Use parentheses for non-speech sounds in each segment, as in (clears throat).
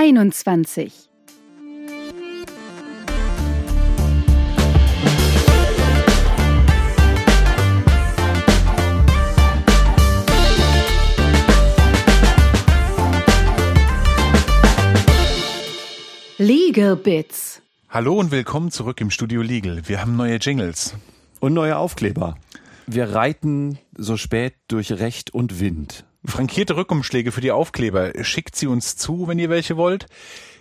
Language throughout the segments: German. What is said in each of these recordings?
21. Legal Bits. Hallo und willkommen zurück im Studio Legal. Wir haben neue Jingles. Und neue Aufkleber. Wir reiten so spät durch Recht und Wind. Frankierte Rückumschläge für die Aufkleber. Schickt sie uns zu, wenn ihr welche wollt.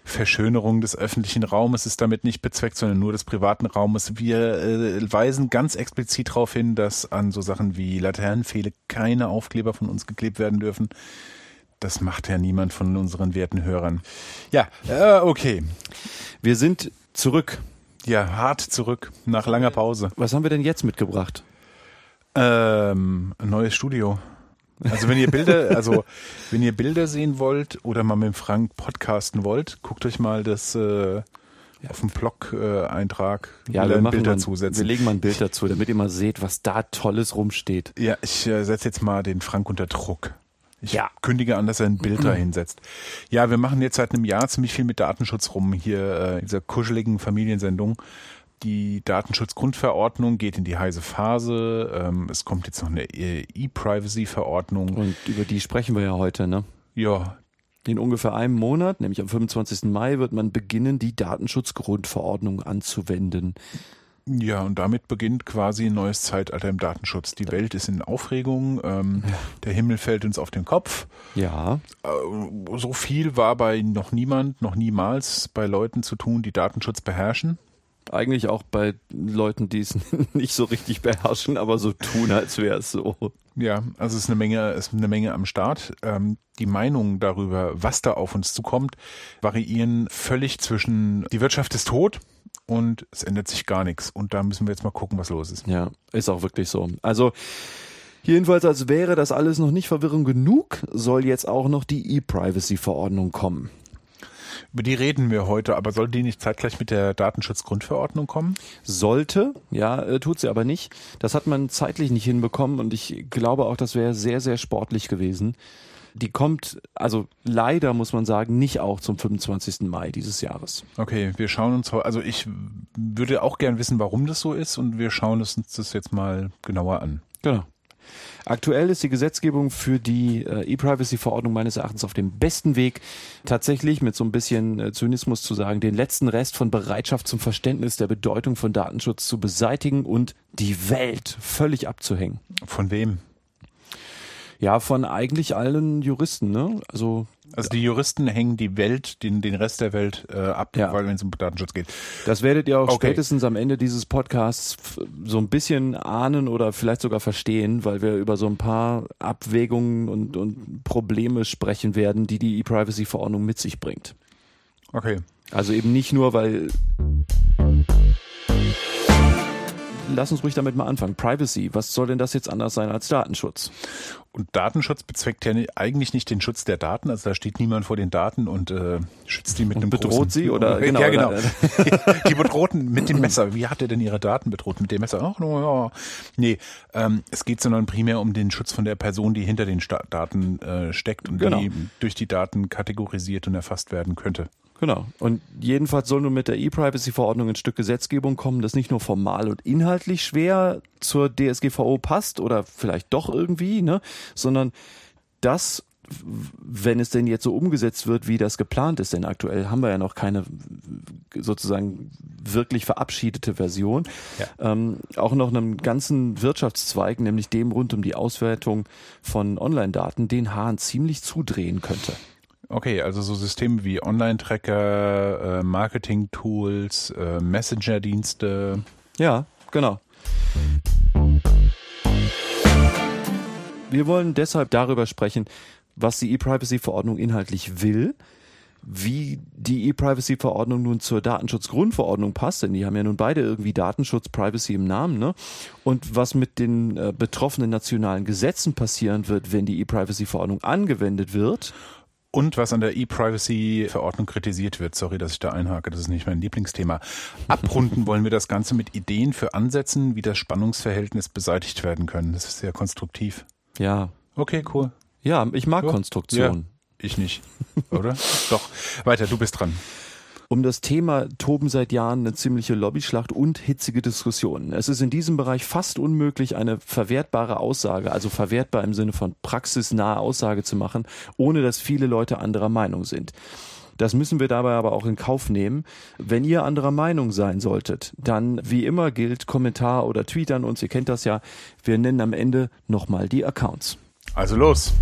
Verschönerung des öffentlichen Raumes ist damit nicht bezweckt, sondern nur des privaten Raumes. Wir äh, weisen ganz explizit darauf hin, dass an so Sachen wie Laternenpfähle keine Aufkleber von uns geklebt werden dürfen. Das macht ja niemand von unseren werten Hörern. Ja, äh, okay. Wir sind zurück. Ja, hart zurück nach langer Pause. Was haben wir denn jetzt mitgebracht? Ähm, ein neues Studio. Also wenn ihr Bilder, also wenn ihr Bilder sehen wollt oder mal mit dem Frank podcasten wollt, guckt euch mal das äh, auf dem Blog-Eintrag Ja, wir, ein Bild dazu wir setzen. legen mal ein Bild dazu, damit ihr mal seht, was da Tolles rumsteht. Ja, ich äh, setze jetzt mal den Frank unter Druck. Ich Ja. kündige an, dass er ein Bild (clears throat) da hinsetzt. Ja, wir machen jetzt seit einem Jahr ziemlich viel mit Datenschutz rum hier äh, in dieser kuscheligen Familiensendung. Die Datenschutzgrundverordnung geht in die heiße Phase. Ähm, es kommt jetzt noch eine äh, E-Privacy-Verordnung. Und über die sprechen wir ja heute, ne? Ja, In ungefähr einem Monat, nämlich am 25. Mai, wird man beginnen, die Datenschutzgrundverordnung anzuwenden. Ja, und damit beginnt quasi ein neues Zeitalter im Datenschutz. Die Welt ist in Aufregung, ähm, der Himmel fällt uns auf den Kopf. Ja, Äh, so viel war bei noch niemand, noch niemals bei Leuten zu tun, die Datenschutz beherrschen. Eigentlich auch bei Leuten, die es (laughs) nicht so richtig beherrschen, aber so tun, als wäre es so. Ja, also es ist eine Menge, es ist eine Menge am Start. Ähm, die Meinungen darüber, was da auf uns zukommt, variieren völlig zwischen die Wirtschaft ist tot und es ändert sich gar nichts. Und da müssen wir jetzt mal gucken, was los ist. Ja, ist auch wirklich so. Also jedenfalls, als wäre das alles noch nicht Verwirrung genug, soll jetzt auch noch die E-Privacy-Verordnung kommen. Über die reden wir heute, aber soll die nicht zeitgleich mit der Datenschutzgrundverordnung kommen? Sollte, ja, äh, tut sie aber nicht. Das hat man zeitlich nicht hinbekommen und ich glaube auch, das wäre sehr, sehr sportlich gewesen. Die kommt, also leider muss man sagen, nicht auch zum 25. Mai dieses Jahres. Okay, wir schauen uns, also ich würde auch gern wissen, warum das so ist und wir schauen uns das jetzt mal genauer an. Genau. Aktuell ist die Gesetzgebung für die äh, E-Privacy-Verordnung meines Erachtens auf dem besten Weg, tatsächlich mit so ein bisschen äh, Zynismus zu sagen, den letzten Rest von Bereitschaft zum Verständnis der Bedeutung von Datenschutz zu beseitigen und die Welt völlig abzuhängen. Von wem? Ja, von eigentlich allen Juristen, ne? Also Also die Juristen hängen die Welt, den, den Rest der Welt äh, ab, Ja. weil wenn es um Datenschutz geht. Das werdet ihr auch Okay. spätestens am Ende dieses Podcasts so ein bisschen ahnen oder vielleicht sogar verstehen, weil wir über so ein paar Abwägungen und, und Probleme sprechen werden, die die E-Privacy-Verordnung mit sich bringt. Okay. Also eben nicht nur, weil... Lass uns ruhig damit mal anfangen. Privacy, was soll denn das jetzt anders sein als Datenschutz? Und Datenschutz bezweckt ja eigentlich nicht den Schutz der Daten, also da steht niemand vor den Daten und äh, schützt die mit einem bedroht großen, sie oder- (laughs) ja, genau, genau. (laughs) die bedrohten mit dem Messer. Wie hat er denn ihre Daten bedroht mit dem Messer? Ach, no, ja. Nee, ähm, es geht sondern primär um den Schutz von der Person, die hinter den Sta Daten äh, steckt und Genau. die durch die Daten kategorisiert und erfasst werden könnte. Genau. Und jedenfalls soll nun mit der E-Privacy-Verordnung ein Stück Gesetzgebung kommen, das nicht nur formal und inhaltlich schwer zur DSGVO passt oder vielleicht doch irgendwie, ne, sondern das, wenn es denn jetzt so umgesetzt wird, wie das geplant ist, denn aktuell haben wir ja noch keine sozusagen wirklich verabschiedete Version, Ja. ähm, auch noch einem ganzen Wirtschaftszweig, nämlich dem rund um die Auswertung von Online-Daten, den Hahn ziemlich zudrehen könnte. Okay, also so Systeme wie Online-Tracker, äh, Marketing-Tools, äh, Messenger-Dienste. Ja, genau. Wir wollen deshalb darüber sprechen, was die E-Privacy-Verordnung inhaltlich will, wie die E-Privacy-Verordnung nun zur Datenschutzgrundverordnung passt, denn die haben ja nun beide irgendwie Datenschutz, Privacy im Namen, ne? Und was mit den äh, betroffenen nationalen Gesetzen passieren wird, wenn die E-Privacy-Verordnung angewendet wird. Und was an der E-Privacy-Verordnung kritisiert wird, sorry, dass ich da einhake, das ist nicht mein Lieblingsthema. Abrunden wollen wir das Ganze mit Ideen für Ansätzen, wie das Spannungsverhältnis beseitigt werden können. Das ist sehr konstruktiv. Ja, Okay, cool. ja, ich mag Ja. Konstruktion. Ich nicht, oder? (laughs) Doch. Weiter, du bist dran. Um das Thema toben seit Jahren eine ziemliche Lobbyschlacht und hitzige Diskussionen. Es ist in diesem Bereich fast unmöglich, eine verwertbare Aussage, also verwertbar im Sinne von praxisnahe Aussage zu machen, ohne dass viele Leute anderer Meinung sind. Das müssen wir dabei aber auch in Kauf nehmen. Wenn ihr anderer Meinung sein solltet, dann wie immer gilt Kommentar oder Tweet an uns. Ihr kennt das ja. Wir nennen am Ende nochmal die Accounts. Also los.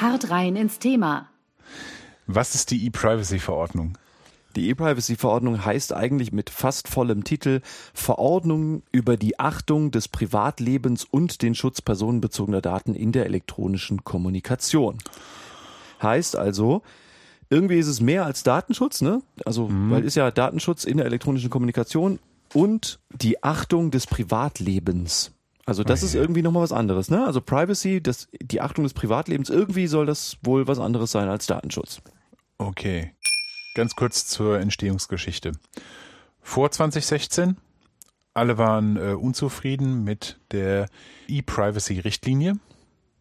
Hart rein ins Thema. Was ist die E-Privacy-Verordnung? Die E-Privacy-Verordnung heißt eigentlich mit fast vollem Titel Verordnung über die Achtung des Privatlebens und den Schutz personenbezogener Daten in der elektronischen Kommunikation. Heißt also, irgendwie ist es mehr als Datenschutz, ne? Also, mhm. weil ist ja Datenschutz in der elektronischen Kommunikation und die Achtung des Privatlebens. Also das oh, ist irgendwie nochmal was anderes, ne? Also Privacy, das, die Achtung des Privatlebens, irgendwie soll das wohl was anderes sein als Datenschutz. Okay. Ganz kurz zur Entstehungsgeschichte. Vor 2016, alle waren äh, unzufrieden mit der E-Privacy-Richtlinie.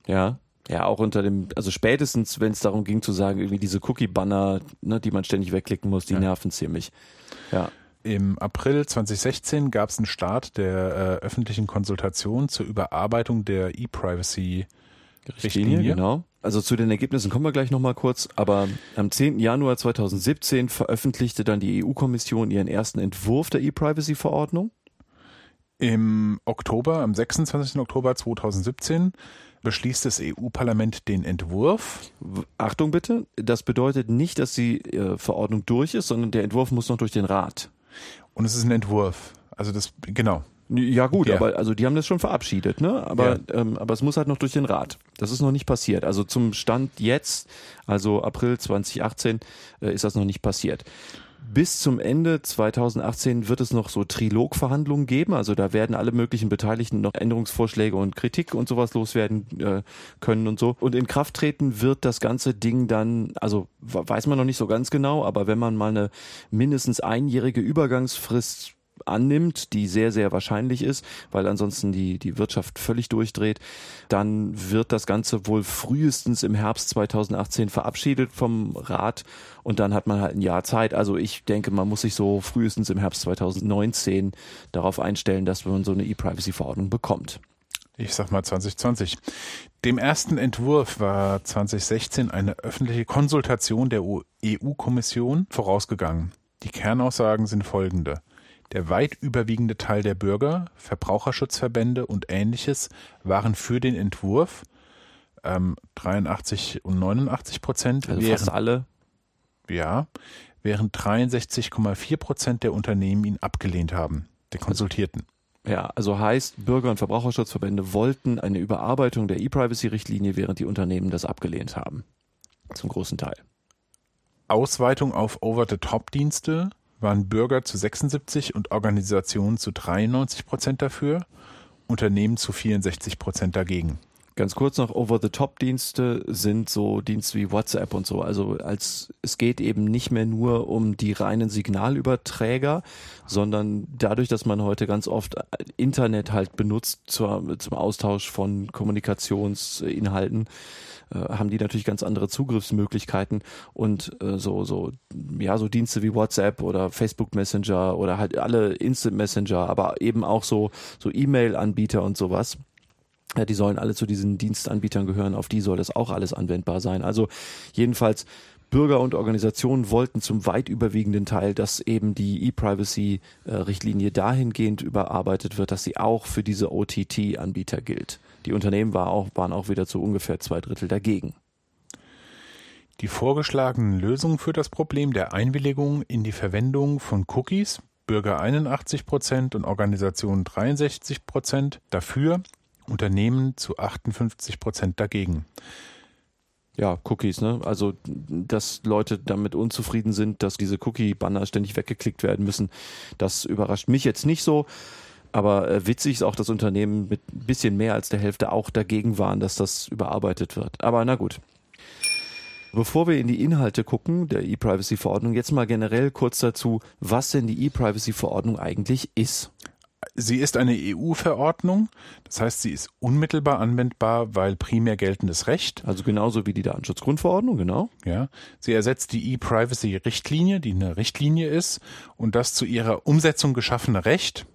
Ja. Ja, auch unter dem, also spätestens, wenn es darum ging zu sagen, irgendwie diese Cookie-Banner, ne, die man ständig wegklicken muss, die ja. nerven ziemlich. Ja. Im April 2016 gab es einen Start der äh, öffentlichen Konsultation zur Überarbeitung der E-Privacy-Richtlinie. Genau. Also zu den Ergebnissen kommen wir gleich nochmal kurz, aber am 10. Januar 2017 veröffentlichte dann die EU-Kommission ihren ersten Entwurf der E-Privacy-Verordnung. Im Oktober, am 26. Oktober 2017 beschließt das EU-Parlament den Entwurf. Achtung bitte, das bedeutet nicht, dass die äh, Verordnung durch ist, sondern der Entwurf muss noch durch den Rat. Und es ist ein Entwurf. Also das, genau. Ja gut, ja. aber also die haben das schon verabschiedet, ne? Aber ja. ähm, aber es muss halt noch durch den Rat. Das ist noch nicht passiert. Also zum Stand jetzt, also April 2018, äh, ist das noch nicht passiert. Bis zum Ende 2018 wird es noch so Trilogverhandlungen geben. Also da werden alle möglichen Beteiligten noch Änderungsvorschläge und Kritik und sowas loswerden äh, können und so. Und in Kraft treten wird das ganze Ding dann, also weiß man noch nicht so ganz genau, aber wenn man mal eine mindestens einjährige Übergangsfrist annimmt, die sehr, sehr wahrscheinlich ist, weil ansonsten die, die Wirtschaft völlig durchdreht, dann wird das Ganze wohl frühestens im Herbst 2018 verabschiedet vom Rat und dann hat man halt ein Jahr Zeit. Also ich denke, man muss sich so frühestens im Herbst 2019 darauf einstellen, dass man so eine E-Privacy-Verordnung bekommt. Ich sag mal 2020. Dem ersten Entwurf war 2016 eine öffentliche Konsultation der EU-Kommission vorausgegangen. Die Kernaussagen sind folgende. Der weit überwiegende Teil der Bürger, Verbraucherschutzverbände und Ähnliches waren für den Entwurf. Ähm, 83 und 89 Prozent. Also während, fast alle. Ja, während 63,4 Prozent der Unternehmen ihn abgelehnt haben, der Konsultierten. Ja, also heißt, Bürger- und Verbraucherschutzverbände wollten eine Überarbeitung der E-Privacy-Richtlinie, während die Unternehmen das abgelehnt haben. Zum großen Teil. Ausweitung auf Over-the-Top-Dienste waren Bürger zu 76 und Organisationen zu 93 Prozent dafür, Unternehmen zu 64 Prozent dagegen. Ganz kurz noch, Over-the-Top-Dienste sind so Dienste wie WhatsApp und so. Also als es geht eben nicht mehr nur um die reinen Signalüberträger, sondern dadurch, dass man heute ganz oft Internet halt benutzt zur, zum Austausch von Kommunikationsinhalten, äh, haben die natürlich ganz andere Zugriffsmöglichkeiten und äh, so so ja so Dienste wie WhatsApp oder Facebook Messenger oder halt alle Instant Messenger, aber eben auch so so E-Mail-Anbieter und sowas. Ja, die sollen alle zu diesen Dienstanbietern gehören, auf die soll das auch alles anwendbar sein. Also jedenfalls Bürger und Organisationen wollten zum weit überwiegenden Teil, dass eben die E-Privacy-Richtlinie dahingehend überarbeitet wird, dass sie auch für diese OTT-Anbieter gilt. Die Unternehmen war auch, waren auch wieder zu ungefähr zwei Drittel dagegen. Die vorgeschlagenen Lösungen für das Problem der Einwilligung in die Verwendung von Cookies, Bürger 81 Prozent und Organisationen 63 Prozent dafür, Unternehmen zu 58 Prozent dagegen. Ja, Cookies, ne? Also, dass Leute damit unzufrieden sind, dass diese Cookie-Banner ständig weggeklickt werden müssen, das überrascht mich jetzt nicht so. Aber äh, witzig ist auch, dass Unternehmen mit ein bisschen mehr als der Hälfte auch dagegen waren, dass das überarbeitet wird. Aber na gut. Bevor wir in die Inhalte gucken, der E-Privacy-Verordnung, jetzt mal generell kurz dazu, was denn die E-Privacy-Verordnung eigentlich ist. Sie ist eine EU-Verordnung, das heißt, sie ist unmittelbar anwendbar, weil primär geltendes Recht. Also genauso wie die Datenschutzgrundverordnung, genau. Ja, sie ersetzt die E-Privacy-Richtlinie, die eine Richtlinie ist, und das zu ihrer Umsetzung geschaffene Recht.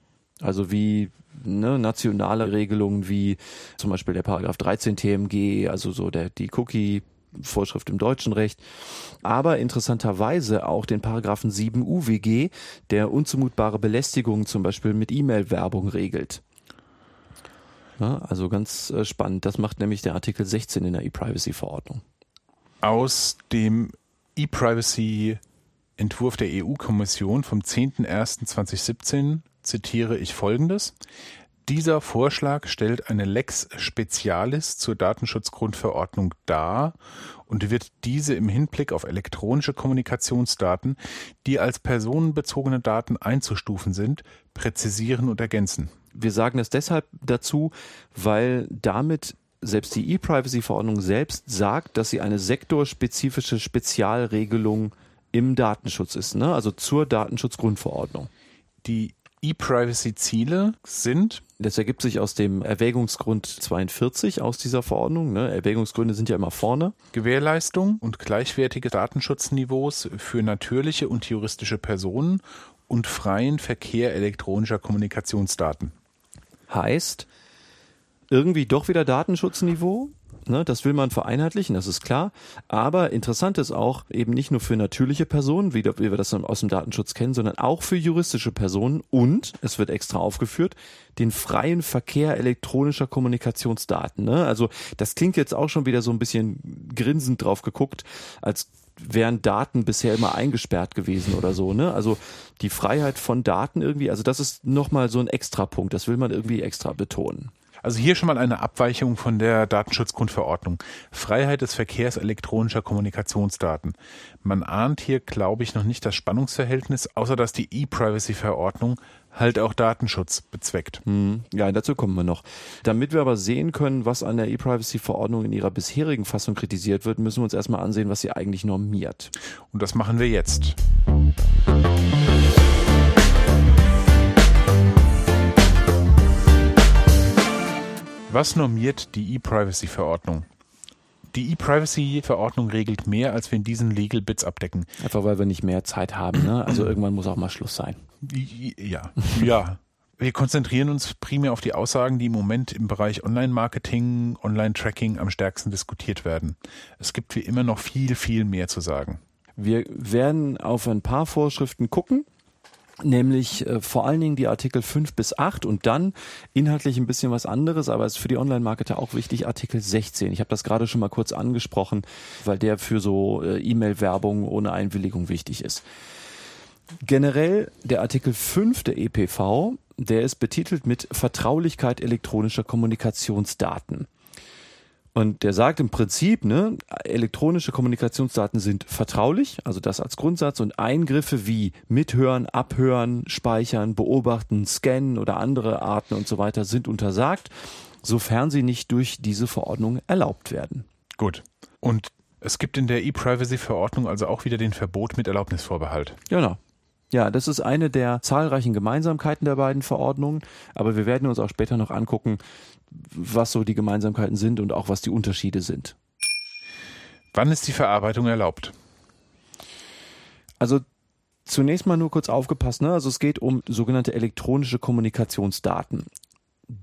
Also wie ne, nationale Regelungen wie zum Beispiel der Paragraph 13 TMG, also so der die Cookie Vorschrift im deutschen Recht, aber interessanterweise auch den Paragraphen 7 UWG, der unzumutbare Belästigung zum Beispiel mit E-Mail-Werbung regelt. Ja, also ganz äh, spannend. Das macht nämlich der Artikel 16 in der E-Privacy-Verordnung. Aus dem E-Privacy-Entwurf der EU-Kommission vom 10.01.2017 zitiere ich Folgendes. Dieser Vorschlag stellt eine Lex Specialis zur Datenschutzgrundverordnung dar und wird diese im Hinblick auf elektronische Kommunikationsdaten, die als personenbezogene Daten einzustufen sind, präzisieren und ergänzen. Wir sagen es deshalb dazu, weil damit selbst die E-Privacy-Verordnung selbst sagt, dass sie eine sektorspezifische Spezialregelung im Datenschutz ist, ne? also zur Datenschutzgrundverordnung. Die E-Privacy-Ziele sind das ergibt sich aus dem Erwägungsgrund 42 aus dieser Verordnung. Ne? Erwägungsgründe sind ja immer vorne. Gewährleistung und gleichwertige Datenschutzniveaus für natürliche und juristische Personen und freien Verkehr elektronischer Kommunikationsdaten. Heißt, irgendwie doch wieder Datenschutzniveau, Ne, das will man vereinheitlichen, das ist klar. Aber interessant ist auch eben nicht nur für natürliche Personen, wie, wir das aus dem Datenschutz kennen, sondern auch für juristische Personen und, es wird extra aufgeführt, den freien Verkehr elektronischer Kommunikationsdaten. Ne? Also das klingt jetzt auch schon wieder so ein bisschen grinsend drauf geguckt, als wären Daten bisher immer eingesperrt gewesen oder so, ne? Also die Freiheit von Daten irgendwie, also das ist nochmal so ein Extrapunkt, das will man irgendwie extra betonen. Also hier schon mal eine Abweichung von der Datenschutzgrundverordnung. Freiheit des Verkehrs elektronischer Kommunikationsdaten. Man ahnt hier, glaube ich, noch nicht das Spannungsverhältnis, außer dass die E-Privacy-Verordnung halt auch Datenschutz bezweckt. Hm, ja, dazu kommen wir noch. Damit wir aber sehen können, was an der E-Privacy-Verordnung in ihrer bisherigen Fassung kritisiert wird, müssen wir uns erstmal ansehen, was sie eigentlich normiert. Und das machen wir jetzt. Was normiert die E-Privacy-Verordnung? Die E-Privacy-Verordnung regelt mehr, als wir in diesen Legal Bits abdecken. Einfach weil wir nicht mehr Zeit haben. Ne? Also irgendwann muss auch mal Schluss sein. Ja, ja. Wir konzentrieren uns primär auf die Aussagen, die im Moment im Bereich Online-Marketing, Online-Tracking am stärksten diskutiert werden. Es gibt wie immer noch viel, viel mehr zu sagen. Wir werden auf ein paar Vorschriften gucken, nämlich äh, vor allen Dingen die Artikel 5 bis 8 und dann inhaltlich ein bisschen was anderes, aber es ist für die Online-Marketer auch wichtig, Artikel 16. Ich habe das gerade schon mal kurz angesprochen, weil der für so äh, E-Mail-Werbung ohne Einwilligung wichtig ist. Generell der Artikel 5 der EPV, der ist betitelt mit Vertraulichkeit elektronischer Kommunikationsdaten. Und der sagt im Prinzip, ne, elektronische Kommunikationsdaten sind vertraulich, also das als Grundsatz, und Eingriffe wie Mithören, Abhören, Speichern, Beobachten, Scannen oder andere Arten und so weiter sind untersagt, sofern sie nicht durch diese Verordnung erlaubt werden. Gut. Und es gibt in der E-Privacy-Verordnung also auch wieder den Verbot mit Erlaubnisvorbehalt. Genau. Ja, das ist eine der zahlreichen Gemeinsamkeiten der beiden Verordnungen, aber wir werden uns auch später noch angucken, was so die Gemeinsamkeiten sind und auch was die Unterschiede sind. Wann ist die Verarbeitung erlaubt? Also zunächst mal nur kurz aufgepasst, ne? Also es geht um sogenannte elektronische Kommunikationsdaten.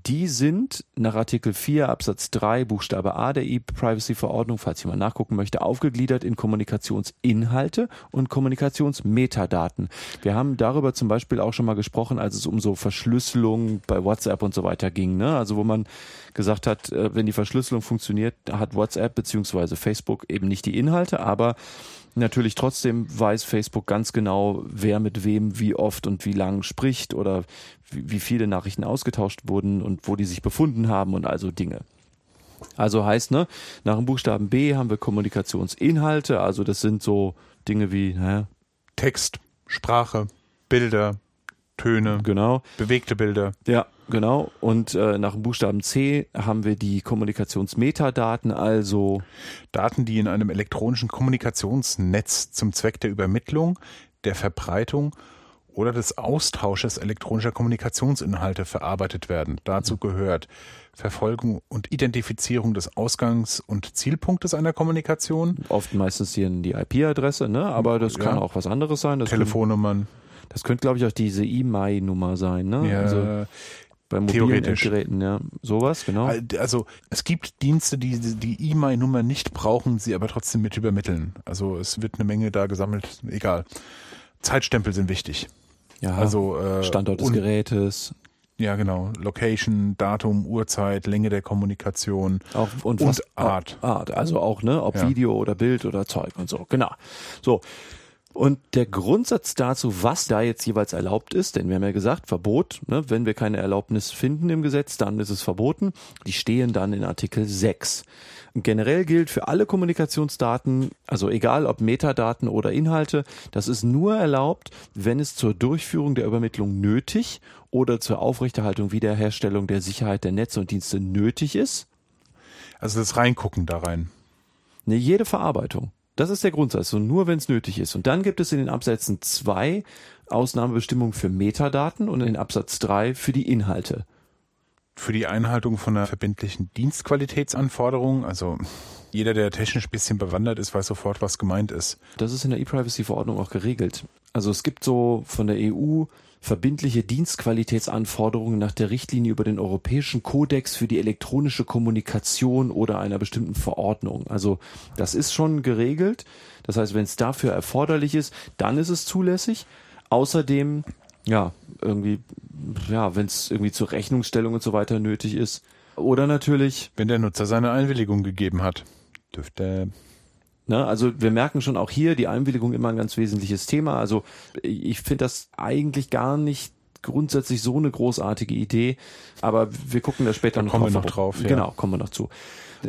Die sind nach Artikel 4 Absatz 3 Buchstabe A der E-Privacy-Verordnung, falls jemand nachgucken möchte, aufgegliedert in Kommunikationsinhalte und Kommunikationsmetadaten. Wir haben darüber zum Beispiel auch schon mal gesprochen, als es um so Verschlüsselung bei WhatsApp und so weiter ging. Ne? Also wo man gesagt hat, äh, wenn die Verschlüsselung funktioniert, hat WhatsApp beziehungsweise Facebook eben nicht die Inhalte, aber Natürlich trotzdem weiß Facebook ganz genau, wer mit wem wie oft und wie lang spricht oder wie, viele Nachrichten ausgetauscht wurden und wo die sich befunden haben und also Dinge. Also heißt, ne, nach dem Buchstaben B haben wir Kommunikationsinhalte, also das sind so Dinge wie naja, Text, Sprache, Bilder, Töne, genau. bewegte Bilder. Ja, genau. Und äh, nach dem Buchstaben C haben wir die Kommunikationsmetadaten, also Daten, die in einem elektronischen Kommunikationsnetz zum Zweck der Übermittlung, der Verbreitung oder des Austausches elektronischer Kommunikationsinhalte verarbeitet werden. Dazu gehört Verfolgung und Identifizierung des Ausgangs- und Zielpunktes einer Kommunikation. Oft meistens hier die IP-Adresse, ne? aber das kann Ja. auch was anderes sein. Das Telefonnummern. Das könnte, glaube ich, auch diese E-Mail-Nummer sein. Ne? Ja, Also bei mobilen. Endgeräten, ja. Sowas, genau. Also es gibt Dienste, die die E-Mail-Nummer nicht brauchen, sie aber trotzdem mit übermitteln. Also es wird eine Menge da gesammelt, egal. Zeitstempel sind wichtig. Ja, Also äh, Standort des Gerätes. Ja, genau. Location, Datum, Uhrzeit, Länge der Kommunikation. Auch, und, Und was, Art. Art, also auch, ne, ob Ja. Video oder Bild oder Zeug und so, genau. So. Und der Grundsatz dazu, was da jetzt jeweils erlaubt ist, denn wir haben ja gesagt, Verbot, ne, wenn wir keine Erlaubnis finden im Gesetz, dann ist es verboten. Die stehen dann in Artikel 6. Generell gilt für alle Kommunikationsdaten, also egal ob Metadaten oder Inhalte, das ist nur erlaubt, wenn es zur Durchführung der Übermittlung nötig oder zur Aufrechterhaltung, Wiederherstellung der Sicherheit der Netze und Dienste nötig ist. Also das Reingucken da rein. Ne, jede Verarbeitung. Das ist der Grundsatz. Und nur wenn es nötig ist. Und dann gibt es in den Absätzen zwei Ausnahmebestimmungen für Metadaten und in Absatz drei für die Inhalte. Für die Einhaltung von einer verbindlichen Dienstqualitätsanforderung, also jeder, der technisch ein bisschen bewandert ist, weiß sofort, was gemeint ist. Das ist in der E-Privacy-Verordnung auch geregelt. Also es gibt so von der EU verbindliche Dienstqualitätsanforderungen nach der Richtlinie über den Europäischen Kodex für die elektronische Kommunikation oder einer bestimmten Verordnung. Also das ist schon geregelt. Das heißt, wenn es dafür erforderlich ist, dann ist es zulässig. Außerdem, ja, irgendwie, ja, wenn es irgendwie zur Rechnungsstellung und so weiter nötig ist. Oder natürlich Wenn der Nutzer seine Einwilligung gegeben hat, dürfte Ne, also wir merken schon auch hier die Einwilligung immer ein ganz wesentliches Thema. Also ich finde das eigentlich gar nicht grundsätzlich so eine großartige Idee, aber wir gucken da später noch kommen wir drauf. noch drauf, ja. Genau, kommen wir noch zu.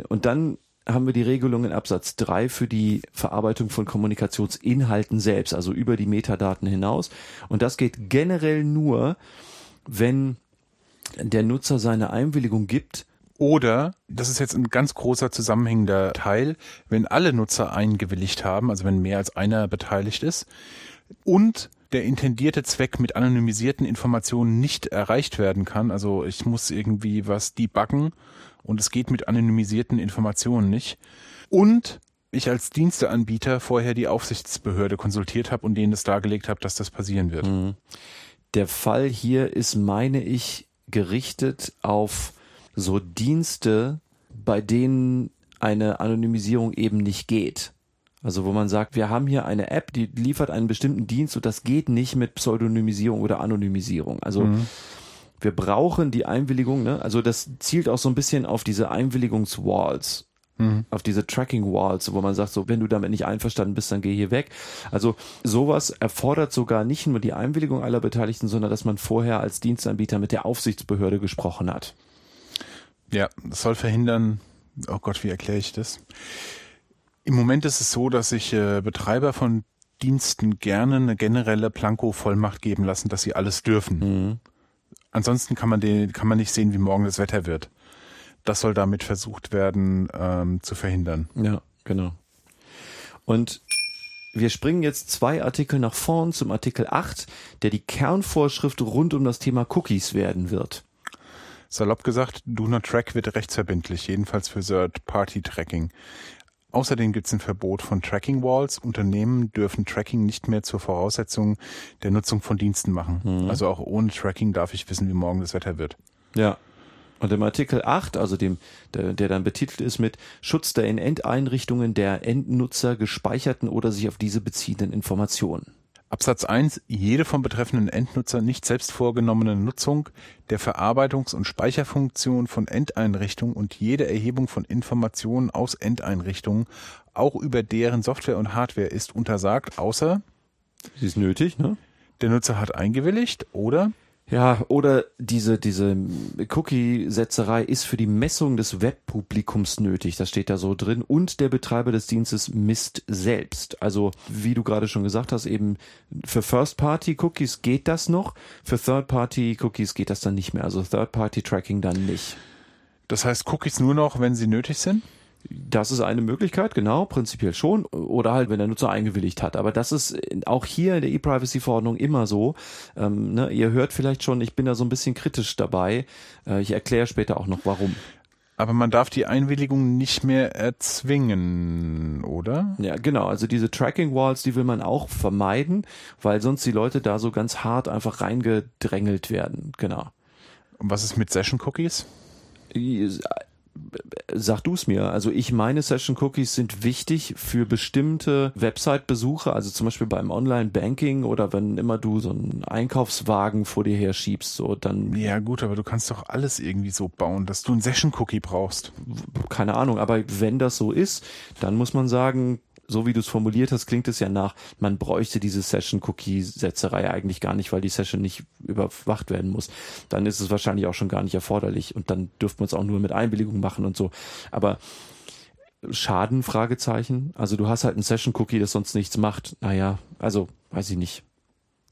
Und dann haben wir die Regelung in Absatz 3 für die Verarbeitung von Kommunikationsinhalten selbst, also über die Metadaten hinaus. Und das geht generell nur, wenn der Nutzer seine Einwilligung gibt, Oder, das ist jetzt ein ganz großer zusammenhängender Teil, wenn alle Nutzer eingewilligt haben, also wenn mehr als einer beteiligt ist und der intendierte Zweck mit anonymisierten Informationen nicht erreicht werden kann, also ich muss irgendwie was debuggen und es geht mit anonymisierten Informationen nicht und ich als Diensteanbieter vorher die Aufsichtsbehörde konsultiert habe und denen es dargelegt habe, dass das passieren wird. Der Fall hier ist, meine ich, gerichtet auf so Dienste, bei denen eine Anonymisierung eben nicht geht. Also wo man sagt, wir haben hier eine App, die liefert einen bestimmten Dienst und das geht nicht mit Pseudonymisierung oder Anonymisierung. Also wir brauchen die Einwilligung, ne? Also das zielt auch so ein bisschen auf diese Einwilligungswalls auf diese Tracking Walls, wo man sagt, so, wenn du damit nicht einverstanden bist, dann geh hier weg. Also sowas erfordert sogar nicht nur die Einwilligung aller Beteiligten, sondern dass man vorher als Dienstanbieter mit der Aufsichtsbehörde gesprochen hat. Ja, das soll verhindern, oh Gott, wie erkläre ich das? Im Moment ist es so, dass sich äh, Betreiber von Diensten gerne eine generelle Planko-Vollmacht geben lassen, dass sie alles dürfen. Ansonsten kann man, den, kann man nicht sehen, wie morgen das Wetter wird. Das soll damit versucht werden ähm, zu verhindern. Ja, genau. Und wir springen jetzt zwei Artikel nach vorn zum Artikel 8, der die Kernvorschrift rund um das Thema Cookies werden wird. Salopp gesagt, Do Not Track wird rechtsverbindlich, jedenfalls für Third-Party-Tracking. Außerdem gibt es ein Verbot von Tracking Walls. Unternehmen dürfen Tracking nicht mehr zur Voraussetzung der Nutzung von Diensten machen. Also auch ohne Tracking darf ich wissen, wie morgen das Wetter wird. Ja. Und im Artikel 8, also dem, der, der dann betitelt ist mit Schutz der in Endeinrichtungen der Endnutzer gespeicherten oder sich auf diese beziehenden Informationen. Absatz 1. Jede vom betreffenden Endnutzer nicht selbst vorgenommene Nutzung der Verarbeitungs- und Speicherfunktion von Endeinrichtungen und jede Erhebung von Informationen aus Endeinrichtungen, auch über deren Software und Hardware, ist untersagt, außer Sie ist nötig, ne? der Nutzer hat eingewilligt oder Ja, oder diese, diese Cookie-Setzerei ist für die Messung des Webpublikums nötig. Das steht da so drin. Und der Betreiber des Dienstes misst selbst. Also, wie du gerade schon gesagt hast, eben für First-Party-Cookies geht das noch. Für Third-Party-Cookies geht das dann nicht mehr. Also Third-Party-Tracking dann nicht. das heißt Cookies nur noch, wenn sie nötig sind? Das ist eine Möglichkeit, genau, prinzipiell schon. Oder halt, wenn der Nutzer eingewilligt hat. Aber das ist auch hier in der E-Privacy-Verordnung immer so. Ähm, ne, ihr hört vielleicht schon, ich bin da so ein bisschen kritisch dabei. Äh, ich erkläre später auch noch warum. Aber man darf die Einwilligung nicht mehr erzwingen, oder? Ja, genau. Also diese Tracking Walls, die will man auch vermeiden, weil sonst die Leute da so ganz hart einfach reingedrängelt werden. Genau. Und was ist mit Session Cookies? Sag du es mir. Also ich meine, Session Cookies sind wichtig für bestimmte Website-Besuche, also zum Beispiel beim Online-Banking oder wenn immer du so einen Einkaufswagen vor dir her schiebst, so dann. Ja gut, aber du kannst doch alles irgendwie so bauen, dass du einen Session Cookie brauchst. Keine Ahnung, aber wenn das so ist, dann muss man sagen, so wie du es formuliert hast, klingt es ja nach, man bräuchte diese Session-Cookie-Setzerei eigentlich gar nicht, weil die Session nicht überwacht werden muss. Dann ist es wahrscheinlich auch schon gar nicht erforderlich und dann dürfte man es auch nur mit Einwilligung machen und so. Aber Schaden? Fragezeichen. Also du hast halt ein Session-Cookie, das sonst nichts macht. Naja, also weiß ich nicht.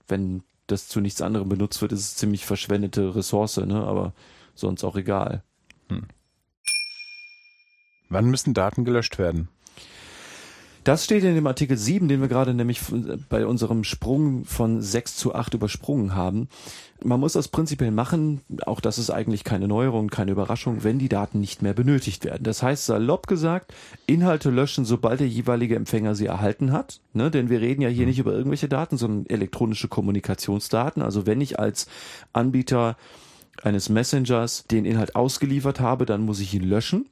Wenn das zu nichts anderem benutzt wird, ist es ziemlich verschwendete Ressource, ne? Aber sonst auch egal. Hm. Wann müssen Daten gelöscht werden? Das steht in dem Artikel 7, den wir gerade nämlich bei unserem Sprung von 6 zu 8 übersprungen haben. Man muss das prinzipiell machen, auch das ist eigentlich keine Neuerung, keine Überraschung, wenn die Daten nicht mehr benötigt werden. Das heißt, salopp gesagt, Inhalte löschen, sobald der jeweilige Empfänger sie erhalten hat. Ne? Denn wir reden ja hier nicht über irgendwelche Daten, sondern elektronische Kommunikationsdaten. Also wenn ich als Anbieter eines Messengers den Inhalt ausgeliefert habe, dann muss ich ihn löschen.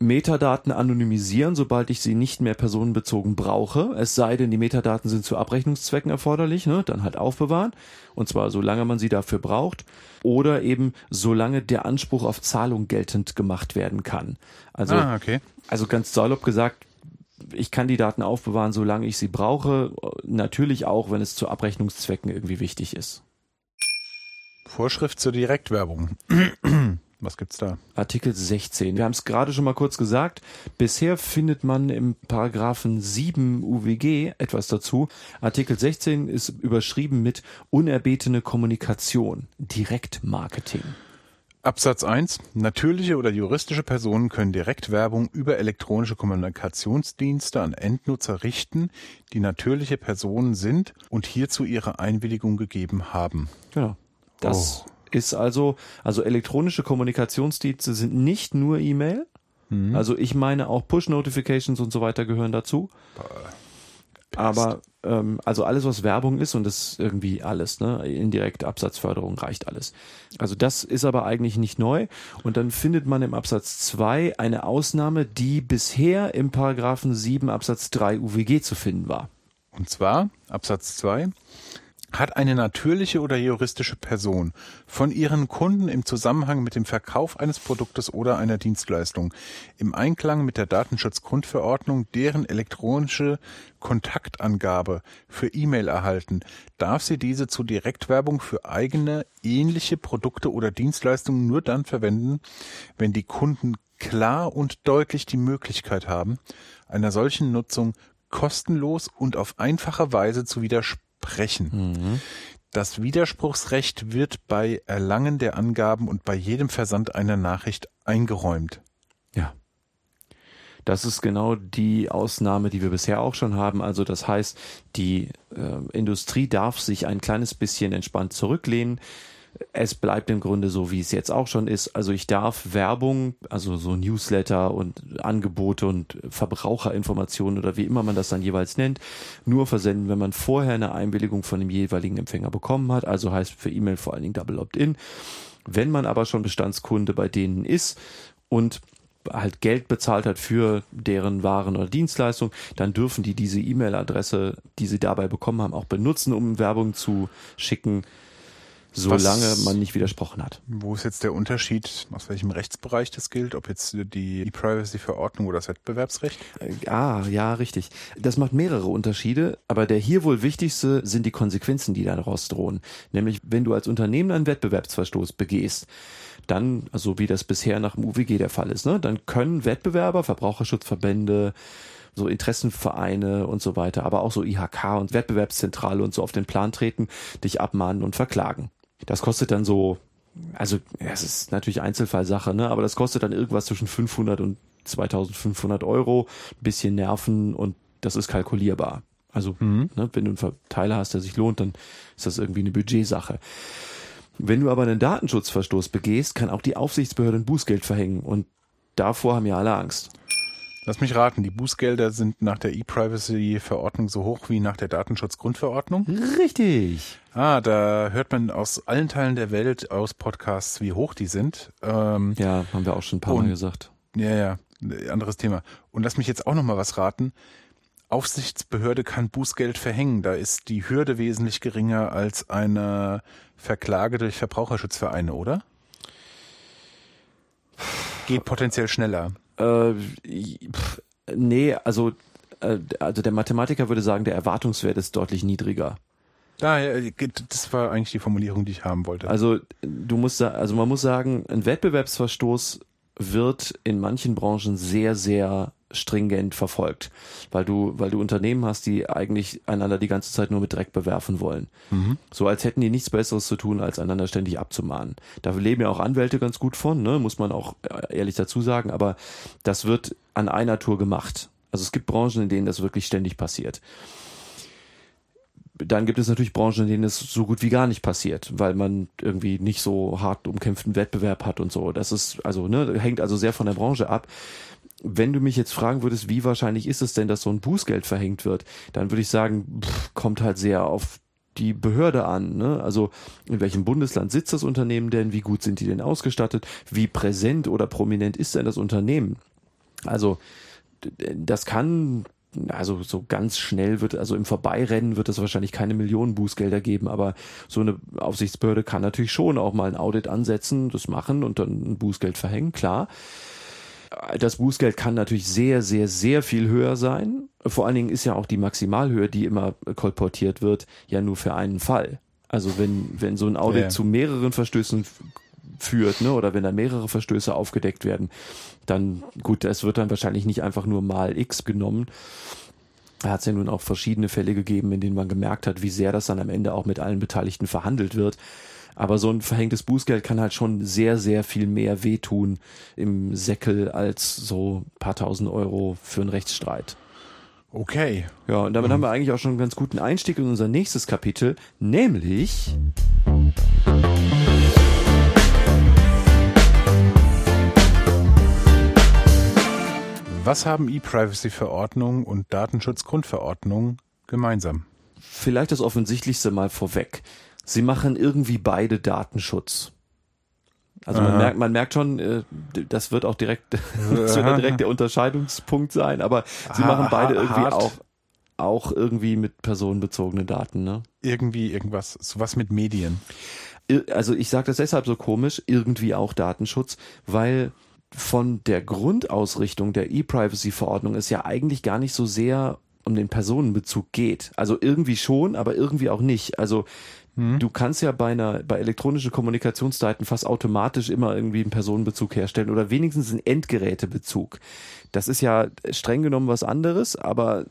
Metadaten anonymisieren, sobald ich sie nicht mehr personenbezogen brauche. Es sei denn, die Metadaten sind zu Abrechnungszwecken erforderlich, ne? dann halt aufbewahren. Und zwar solange man sie dafür braucht. Oder eben solange der Anspruch auf Zahlung geltend gemacht werden kann. Also, ah, okay. also ganz salopp gesagt, ich kann die Daten aufbewahren, solange ich sie brauche. Natürlich auch, wenn es zu Abrechnungszwecken irgendwie wichtig ist. Vorschrift zur Direktwerbung. Was gibt's da? Artikel 16. Wir haben es gerade schon mal kurz gesagt. Bisher findet man im Paragraphen 7 UWG etwas dazu. Artikel 16 ist überschrieben mit unerbetene Kommunikation, Direktmarketing. Absatz 1. Natürliche oder juristische Personen können Direktwerbung über elektronische Kommunikationsdienste an Endnutzer richten, die natürliche Personen sind und hierzu ihre Einwilligung gegeben haben. Genau. Das oh ist also, also elektronische Kommunikationsdienste sind nicht nur E-Mail. Mhm. Also ich meine auch Push-Notifications und so weiter gehören dazu. Aber ähm, also alles, was Werbung ist, und das ist irgendwie alles, ne? Indirekte Absatzförderung reicht alles. Also das ist aber eigentlich nicht neu. Und dann findet man im Absatz 2 eine Ausnahme, die bisher im Paragraphen 7 Absatz 3 UWG zu finden war. Und zwar Absatz 2 hat eine natürliche oder juristische Person von ihren Kunden im Zusammenhang mit dem Verkauf eines Produktes oder einer Dienstleistung im Einklang mit der Datenschutzgrundverordnung deren elektronische Kontaktangabe für E-Mail erhalten, darf sie diese zur Direktwerbung für eigene ähnliche Produkte oder Dienstleistungen nur dann verwenden, wenn die Kunden klar und deutlich die Möglichkeit haben, einer solchen Nutzung kostenlos und auf einfache Weise zu widersprechen widersprechen. Mhm. Das Widerspruchsrecht wird bei Erlangen der Angaben und bei jedem Versand einer Nachricht eingeräumt. Ja. Das ist genau die Ausnahme, die wir bisher auch schon haben. Also das heißt, die äh, Industrie darf sich ein kleines bisschen entspannt zurücklehnen es bleibt im Grunde so, wie es jetzt auch schon ist. Also ich darf Werbung, also so Newsletter und Angebote und Verbraucherinformationen oder wie immer man das dann jeweils nennt, nur versenden, wenn man vorher eine Einwilligung von dem jeweiligen Empfänger bekommen hat. Also heißt für E-Mail vor allen Dingen Double Opt-in. Wenn man aber schon Bestandskunde bei denen ist und halt Geld bezahlt hat für deren Waren oder Dienstleistung, dann dürfen die diese E-Mail-Adresse, die sie dabei bekommen haben, auch benutzen, um Werbung zu schicken solange Was, man nicht widersprochen hat. Wo ist jetzt der Unterschied, aus welchem Rechtsbereich das gilt, ob jetzt die E-Privacy-Verordnung oder das Wettbewerbsrecht? Äh, ah, ja, richtig. Das macht mehrere Unterschiede, aber der hier wohl wichtigste sind die Konsequenzen, die daraus drohen. Nämlich, wenn du als Unternehmen einen Wettbewerbsverstoß begehst, dann, also wie das bisher nach dem UWG der Fall ist, ne, dann können Wettbewerber, Verbraucherschutzverbände, so Interessenvereine und so weiter, aber auch so IHK und Wettbewerbszentrale und so auf den Plan treten, dich abmahnen und verklagen. Das kostet dann so, also es ist natürlich Einzelfallsache, ne? aber das kostet dann irgendwas zwischen 500 und 2500 Euro, bisschen Nerven und das ist kalkulierbar. Also, mhm. ne, wenn du einen Verteiler hast, der sich lohnt, dann ist das irgendwie eine Budgetsache. Wenn du aber einen Datenschutzverstoß begehst, kann auch die Aufsichtsbehörde ein Bußgeld verhängen und davor haben ja alle Angst. Lass mich raten, die Bußgelder sind nach der E-Privacy-Verordnung so hoch wie nach der Datenschutzgrundverordnung? Richtig. Ah, da hört man aus allen Teilen der Welt aus Podcasts, wie hoch die sind. Ähm, ja, haben wir auch schon ein paar und, Mal gesagt. Ja, ja, anderes Thema. Und lass mich jetzt auch noch mal was raten. Aufsichtsbehörde kann Bußgeld verhängen. Da ist die Hürde wesentlich geringer als eine Verklage durch Verbraucherschutzvereine, oder? Geht potenziell schneller. Äh, pff, nee, also, äh, also der Mathematiker würde sagen, der Erwartungswert ist deutlich niedriger. Ah, ja, das war eigentlich die Formulierung, die ich haben wollte. Also du musst, also man muss sagen, ein Wettbewerbsverstoß wird in manchen Branchen sehr, sehr stringent verfolgt, weil du, weil du Unternehmen hast, die eigentlich einander die ganze Zeit nur mit Dreck bewerfen wollen. Mhm. So als hätten die nichts Besseres zu tun, als einander ständig abzumahnen. Da leben ja auch Anwälte ganz gut von, ne? muss man auch äh, ehrlich dazu sagen, aber das wird an einer Tour gemacht. Also es gibt Branchen, in denen das wirklich ständig passiert dann gibt es natürlich Branchen, in denen es so gut wie gar nicht passiert, weil man irgendwie nicht so hart umkämpften Wettbewerb hat und so. Das ist also ne, hängt also sehr von der Branche ab wenn du mich jetzt fragen würdest, wie wahrscheinlich ist es denn, dass so ein Bußgeld verhängt wird, dann würde ich sagen, pff, kommt halt sehr auf die Behörde an. Ne? Also in welchem Bundesland sitzt das Unternehmen denn? Wie gut sind die denn ausgestattet? Wie präsent oder prominent ist denn das Unternehmen? Also das kann also so ganz schnell wird, also im Vorbeirennen wird es wahrscheinlich keine Millionen Bußgelder geben, aber so eine Aufsichtsbehörde kann natürlich schon auch mal ein Audit ansetzen, das machen und dann ein Bußgeld verhängen, klar das Bußgeld kann natürlich sehr, sehr, sehr viel höher sein. Vor allen Dingen ist ja auch die Maximalhöhe, die immer kolportiert wird, ja nur für einen Fall. Also wenn, wenn so ein Audit ja. zu mehreren Verstößen führt, ne, oder wenn da mehrere Verstöße aufgedeckt werden, dann gut, es wird dann wahrscheinlich nicht einfach nur mal X genommen. Da hat es ja nun auch verschiedene Fälle gegeben, in denen man gemerkt hat, wie sehr das dann am Ende auch mit allen Beteiligten verhandelt wird. Aber so ein verhängtes Bußgeld kann halt schon sehr, sehr viel mehr wehtun im Säckel als so paar tausend Euro für einen Rechtsstreit. Okay. Ja, und damit mhm. haben wir eigentlich auch schon einen ganz guten Einstieg in unser nächstes Kapitel, nämlich Was haben E-Privacy-Verordnung und Datenschutzgrundverordnung gemeinsam? Vielleicht das Offensichtlichste mal vorweg sie machen irgendwie beide Datenschutz. Also man merkt, man merkt schon, äh, das wird auch direkt, (laughs) das wird direkt der Unterscheidungspunkt sein, aber sie machen beide irgendwie auch, auch irgendwie mit personenbezogenen Daten, ne? Irgendwie irgendwas, sowas mit Medien. Also ich sage das deshalb so komisch, irgendwie auch Datenschutz, weil von der Grundausrichtung der E-Privacy-Verordnung ist ja eigentlich gar nicht so sehr um den Personenbezug geht. Also irgendwie schon, aber irgendwie auch nicht. Also hm. Du kannst ja bei einer, bei elektronischen Kommunikationsdaten fast automatisch immer irgendwie einen Personenbezug herstellen oder wenigstens einen Endgerätebezug. Das ist ja streng genommen was anderes, aber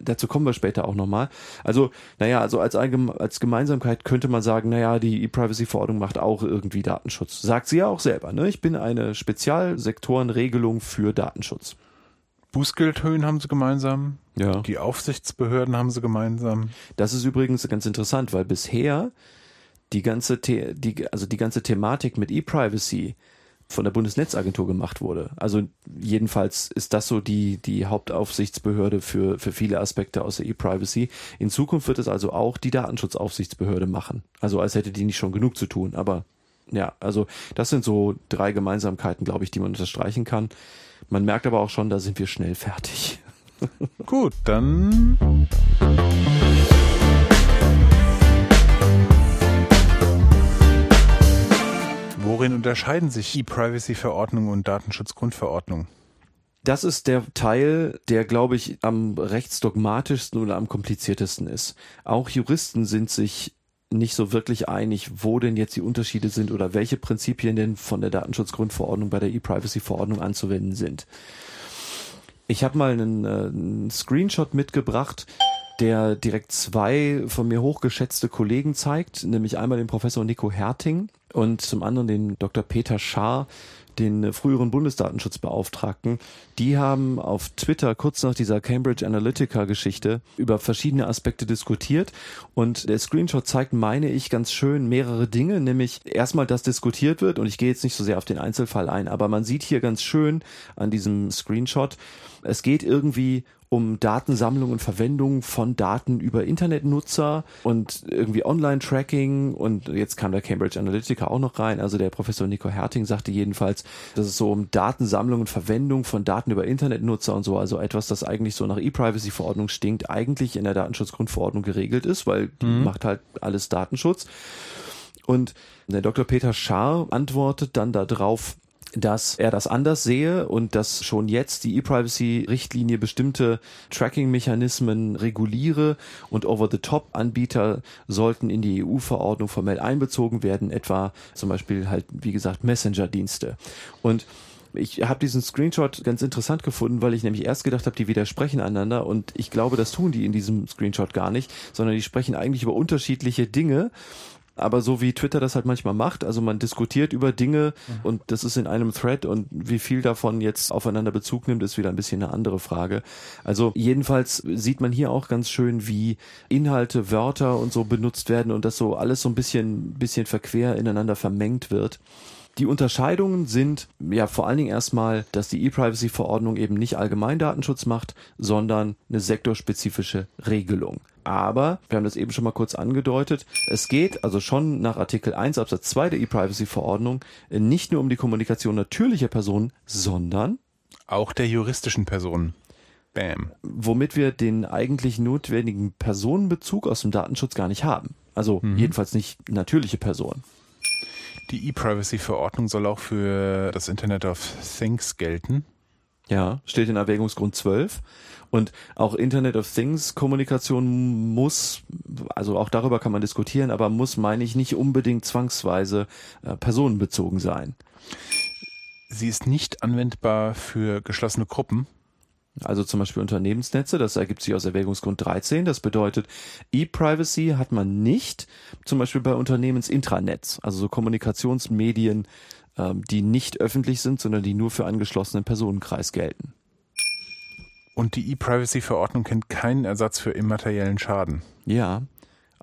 dazu kommen wir später auch nochmal. Also, naja, also als, als Gemeinsamkeit könnte man sagen, naja, die E-Privacy-Verordnung macht auch irgendwie Datenschutz. Sagt sie ja auch selber, ne? Ich bin eine Spezialsektorenregelung für Datenschutz. Bußgeldhöhen haben sie gemeinsam. Ja. Die Aufsichtsbehörden haben sie gemeinsam. Das ist übrigens ganz interessant, weil bisher die ganze, The die, also die ganze Thematik mit E-Privacy von der Bundesnetzagentur gemacht wurde. Also jedenfalls ist das so die, die Hauptaufsichtsbehörde für, für viele Aspekte aus der E-Privacy. In Zukunft wird es also auch die Datenschutzaufsichtsbehörde machen. Also als hätte die nicht schon genug zu tun. Aber ja, also das sind so drei Gemeinsamkeiten, glaube ich, die man unterstreichen kann. Man merkt aber auch schon, da sind wir schnell fertig. (laughs) Gut, dann. Worin unterscheiden sich E-Privacy-Verordnung und Datenschutzgrundverordnung? Das ist der Teil, der, glaube ich, am rechtsdogmatischsten oder am kompliziertesten ist. Auch Juristen sind sich nicht so wirklich einig, wo denn jetzt die Unterschiede sind oder welche Prinzipien denn von der Datenschutzgrundverordnung bei der E-Privacy-Verordnung anzuwenden sind. Ich habe mal einen, äh, einen Screenshot mitgebracht, der direkt zwei von mir hochgeschätzte Kollegen zeigt, nämlich einmal den Professor Nico Herting und zum anderen den Dr. Peter Schaar, den früheren Bundesdatenschutzbeauftragten. Die haben auf Twitter kurz nach dieser Cambridge Analytica-Geschichte über verschiedene Aspekte diskutiert. Und der Screenshot zeigt, meine ich, ganz schön mehrere Dinge, nämlich erstmal, dass diskutiert wird. Und ich gehe jetzt nicht so sehr auf den Einzelfall ein, aber man sieht hier ganz schön an diesem Screenshot, es geht irgendwie um Datensammlung und Verwendung von Daten über Internetnutzer und irgendwie Online-Tracking und jetzt kam der Cambridge Analytica auch noch rein. Also der Professor Nico Herting sagte jedenfalls, dass es so um Datensammlung und Verwendung von Daten über Internetnutzer und so, also etwas, das eigentlich so nach E-Privacy-Verordnung stinkt, eigentlich in der Datenschutzgrundverordnung geregelt ist, weil die mhm. macht halt alles Datenschutz. Und der Dr. Peter Schaar antwortet dann darauf, dass er das anders sehe und dass schon jetzt die E-Privacy-Richtlinie bestimmte Tracking-Mechanismen reguliere und Over-the-Top-Anbieter sollten in die EU-Verordnung formell einbezogen werden, etwa zum Beispiel halt, wie gesagt, Messenger-Dienste. Und ich habe diesen Screenshot ganz interessant gefunden, weil ich nämlich erst gedacht habe, die widersprechen einander und ich glaube, das tun die in diesem Screenshot gar nicht, sondern die sprechen eigentlich über unterschiedliche Dinge aber so wie Twitter das halt manchmal macht, also man diskutiert über Dinge mhm. und das ist in einem Thread und wie viel davon jetzt aufeinander Bezug nimmt, ist wieder ein bisschen eine andere Frage. Also jedenfalls sieht man hier auch ganz schön, wie Inhalte, Wörter und so benutzt werden und das so alles so ein bisschen, bisschen verquer ineinander vermengt wird. Die Unterscheidungen sind ja vor allen Dingen erstmal, dass die E-Privacy-Verordnung eben nicht Allgemeindatenschutz macht, sondern eine sektorspezifische Regelung. Aber, wir haben das eben schon mal kurz angedeutet, es geht also schon nach Artikel 1 Absatz 2 der E-Privacy-Verordnung nicht nur um die Kommunikation natürlicher Personen, sondern auch der juristischen Personen. Bam. Womit wir den eigentlich notwendigen Personenbezug aus dem Datenschutz gar nicht haben. Also mhm. jedenfalls nicht natürliche Personen. Die E-Privacy-Verordnung soll auch für das Internet of Things gelten. Ja, steht in Erwägungsgrund 12. Und auch Internet of Things Kommunikation muss, also auch darüber kann man diskutieren, aber muss, meine ich, nicht unbedingt zwangsweise äh, personenbezogen sein. Sie ist nicht anwendbar für geschlossene Gruppen. Also zum Beispiel Unternehmensnetze, das ergibt sich aus Erwägungsgrund 13. Das bedeutet, E-Privacy hat man nicht, zum Beispiel bei Unternehmensintranets, also so Kommunikationsmedien, die nicht öffentlich sind, sondern die nur für einen geschlossenen Personenkreis gelten. Und die E-Privacy-Verordnung kennt keinen Ersatz für immateriellen Schaden. Ja,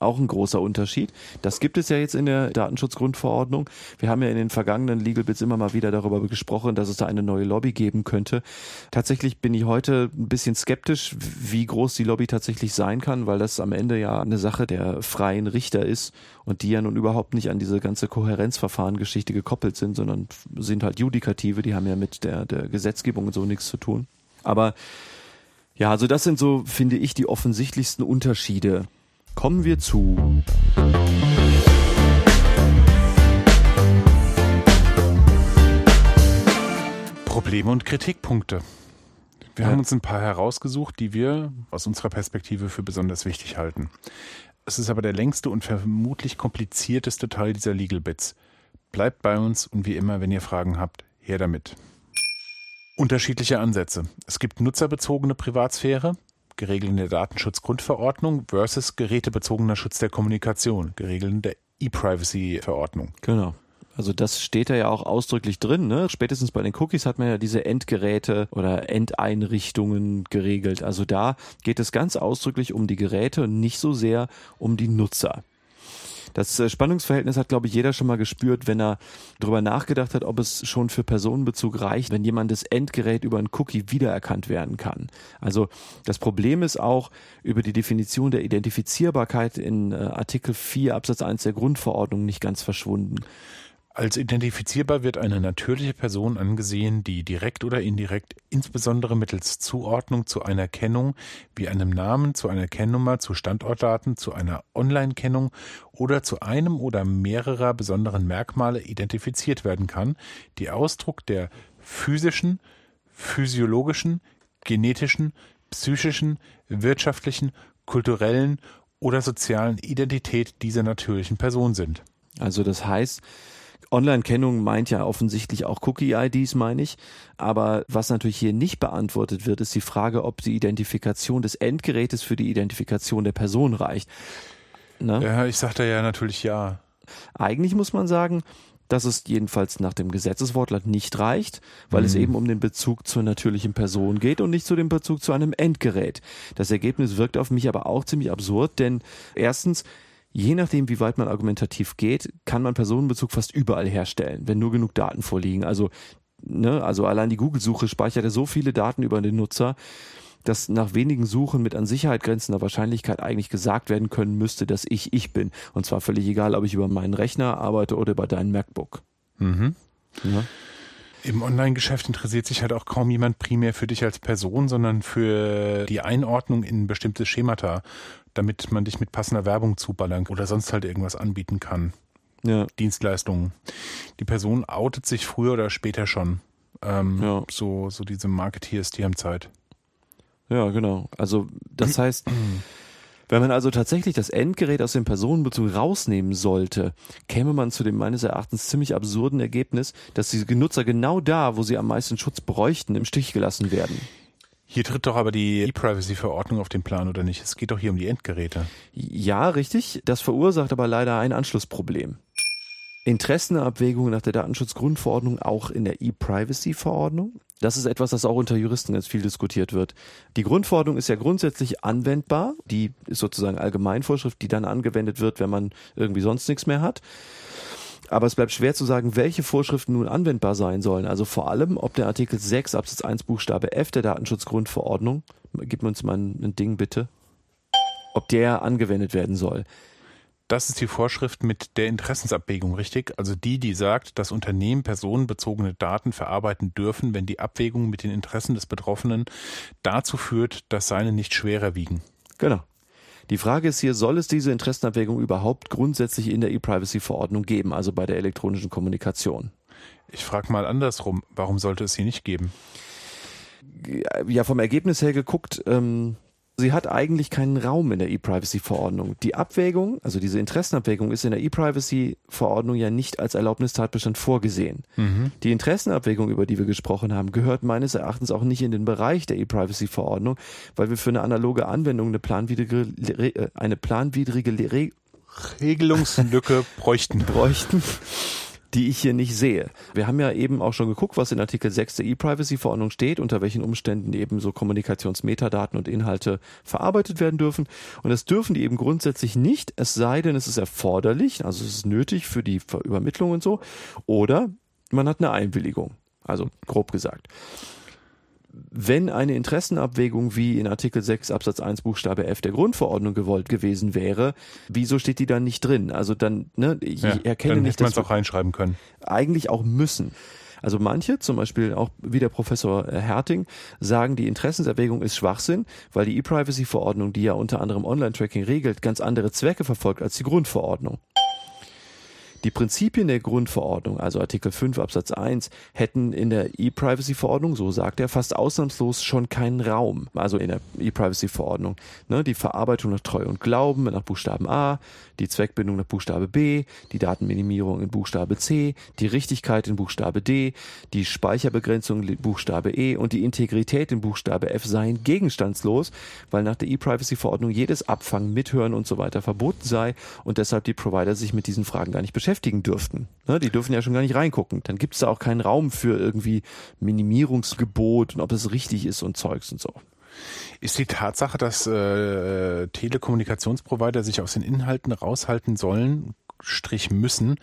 auch ein großer Unterschied. Das gibt es ja jetzt in der Datenschutzgrundverordnung. Wir haben ja in den vergangenen Legal Bits immer mal wieder darüber gesprochen, dass es da eine neue Lobby geben könnte. Tatsächlich bin ich heute ein bisschen skeptisch, wie groß die Lobby tatsächlich sein kann, weil das am Ende ja eine Sache der freien Richter ist und die ja nun überhaupt nicht an diese ganze Kohärenzverfahren-Geschichte gekoppelt sind, sondern sind halt Judikative, die haben ja mit der, der Gesetzgebung und so nichts zu tun. Aber ja, also das sind so, finde ich, die offensichtlichsten Unterschiede. Kommen wir zu. Probleme und Kritikpunkte. Wir ja. haben uns ein paar herausgesucht, die wir aus unserer Perspektive für besonders wichtig halten. Es ist aber der längste und vermutlich komplizierteste Teil dieser Legal Bits. Bleibt bei uns und wie immer, wenn ihr Fragen habt, her damit. Unterschiedliche Ansätze. Es gibt nutzerbezogene Privatsphäre, geregelt in der Datenschutzgrundverordnung, versus gerätebezogener Schutz der Kommunikation, geregelt in der E-Privacy-Verordnung. Genau. Also das steht da ja auch ausdrücklich drin. Ne? Spätestens bei den Cookies hat man ja diese Endgeräte oder Endeinrichtungen geregelt. Also da geht es ganz ausdrücklich um die Geräte und nicht so sehr um die Nutzer. Das äh, Spannungsverhältnis hat, glaube ich, jeder schon mal gespürt, wenn er darüber nachgedacht hat, ob es schon für Personenbezug reicht, wenn jemandes Endgerät über einen Cookie wiedererkannt werden kann. Also das Problem ist auch über die Definition der Identifizierbarkeit in äh, Artikel 4 Absatz 1 der Grundverordnung nicht ganz verschwunden. Als identifizierbar wird eine natürliche Person angesehen, die direkt oder indirekt, insbesondere mittels Zuordnung zu einer Kennung wie einem Namen, zu einer Kennnummer, zu Standortdaten, zu einer Online-Kennung oder zu einem oder mehrerer besonderen Merkmale identifiziert werden kann, die Ausdruck der physischen, physiologischen, genetischen, psychischen, wirtschaftlichen, kulturellen oder sozialen Identität dieser natürlichen Person sind. Also das heißt, Online-Kennung meint ja offensichtlich auch Cookie-IDs, meine ich. Aber was natürlich hier nicht beantwortet wird, ist die Frage, ob die Identifikation des Endgerätes für die Identifikation der Person reicht. Ne? Ja, ich sage da ja natürlich ja. Eigentlich muss man sagen, dass es jedenfalls nach dem Gesetzeswortlaut nicht reicht, weil mhm. es eben um den Bezug zur natürlichen Person geht und nicht zu dem Bezug zu einem Endgerät. Das Ergebnis wirkt auf mich aber auch ziemlich absurd, denn erstens, je nachdem, wie weit man argumentativ geht, kann man Personenbezug fast überall herstellen, wenn nur genug Daten vorliegen. Also, ne, also allein die Google-Suche speichert ja so viele Daten über den Nutzer, dass nach wenigen Suchen mit an Sicherheit grenzender Wahrscheinlichkeit eigentlich gesagt werden können müsste, dass ich ich bin. Und zwar völlig egal, ob ich über meinen Rechner arbeite oder über deinen MacBook. Mhm. Ja. Im Online-Geschäft interessiert sich halt auch kaum jemand primär für dich als Person, sondern für die Einordnung in bestimmte Schemata, damit man dich mit passender Werbung zuballern oder sonst halt irgendwas anbieten kann. Ja. Dienstleistungen. Die Person outet sich früher oder später schon. Ähm, ja. So, so diese Marketeers, die haben Zeit. Ja, genau. Also das (clears throat) heißt, wenn man also tatsächlich das Endgerät aus dem Personenbezug rausnehmen sollte, käme man zu dem meines Erachtens ziemlich absurden Ergebnis, dass die Nutzer genau da, wo sie am meisten Schutz bräuchten, im Stich gelassen werden. Hier tritt doch aber die E-Privacy-Verordnung auf den Plan, oder nicht? Es geht doch hier um die Endgeräte. Ja, richtig. Das verursacht aber leider ein Anschlussproblem. Interessenabwägungen nach der Datenschutzgrundverordnung auch in der E-Privacy-Verordnung. Das ist etwas, das auch unter Juristen ganz viel diskutiert wird. Die Grundverordnung ist ja grundsätzlich anwendbar. Die ist sozusagen Allgemeinvorschrift, die dann angewendet wird, wenn man irgendwie sonst nichts mehr hat. Aber es bleibt schwer zu sagen, welche Vorschriften nun anwendbar sein sollen. Also vor allem, ob der Artikel 6 Absatz 1 Buchstabe F der Datenschutzgrundverordnung, gib uns mal ein Ding bitte, ob der angewendet werden soll. Das ist die Vorschrift mit der Interessensabwägung, richtig? Also die, die sagt, dass Unternehmen personenbezogene Daten verarbeiten dürfen, wenn die Abwägung mit den Interessen des Betroffenen dazu führt, dass seine nicht schwerer wiegen. Genau. Die Frage ist hier, soll es diese Interessenabwägung überhaupt grundsätzlich in der E-Privacy-Verordnung geben, also bei der elektronischen Kommunikation? Ich frage mal andersrum, warum sollte es sie nicht geben? Ja, vom Ergebnis her geguckt, ähm, sie hat eigentlich keinen Raum in der E-Privacy-Verordnung. Die Abwägung, also diese Interessenabwägung, ist in der E-Privacy-Verordnung ja nicht als Erlaubnistatbestand vorgesehen. Mhm. Die Interessenabwägung, über die wir gesprochen haben, gehört meines Erachtens auch nicht in den Bereich der E-Privacy-Verordnung, weil wir für eine analoge Anwendung eine planwidrige, äh, eine planwidrige Regelungslücke bräuchten. bräuchten die ich hier nicht sehe. Wir haben ja eben auch schon geguckt, was in Artikel 6 der E-Privacy-Verordnung steht, unter welchen Umständen eben so Kommunikationsmetadaten und Inhalte verarbeitet werden dürfen. Und das dürfen die eben grundsätzlich nicht, es sei denn, es ist erforderlich, also es ist nötig für die Übermittlung und so, oder man hat eine Einwilligung. Also grob gesagt wenn eine Interessenabwägung wie in Artikel 6 Absatz 1 Buchstabe F der Grundverordnung gewollt gewesen wäre, wieso steht die dann nicht drin? Also dann, ne, ich ja, erkenne dann nicht, dass man es auch reinschreiben können. Eigentlich auch müssen. Also manche, zum Beispiel auch wie der Professor Herting, sagen, die Interessenserwägung ist Schwachsinn, weil die E-Privacy-Verordnung, die ja unter anderem Online-Tracking regelt, ganz andere Zwecke verfolgt als die Grundverordnung. Die Prinzipien der Grundverordnung, also Artikel 5 Absatz 1, hätten in der E-Privacy-Verordnung, so sagt er, fast ausnahmslos schon keinen Raum. Also in der E-Privacy-Verordnung. Ne, die Verarbeitung nach Treu und Glauben nach Buchstaben A, die Zweckbindung nach Buchstabe B, die Datenminimierung in Buchstabe C, die Richtigkeit in Buchstabe D, die Speicherbegrenzung in Buchstabe E und die Integrität in Buchstabe F seien gegenstandslos, weil nach der E-Privacy-Verordnung jedes Abfangen, Mithören und so weiter verboten sei und deshalb die Provider sich mit diesen Fragen gar nicht beschäftigen beschäftigen dürften. Ne, die dürfen ja schon gar nicht reingucken. Dann gibt es da auch keinen Raum für irgendwie Minimierungsgebot und ob es richtig ist und Zeugs und so. Ist die Tatsache, dass äh, Telekommunikationsprovider sich aus den Inhalten raushalten sollen, Strich müssen,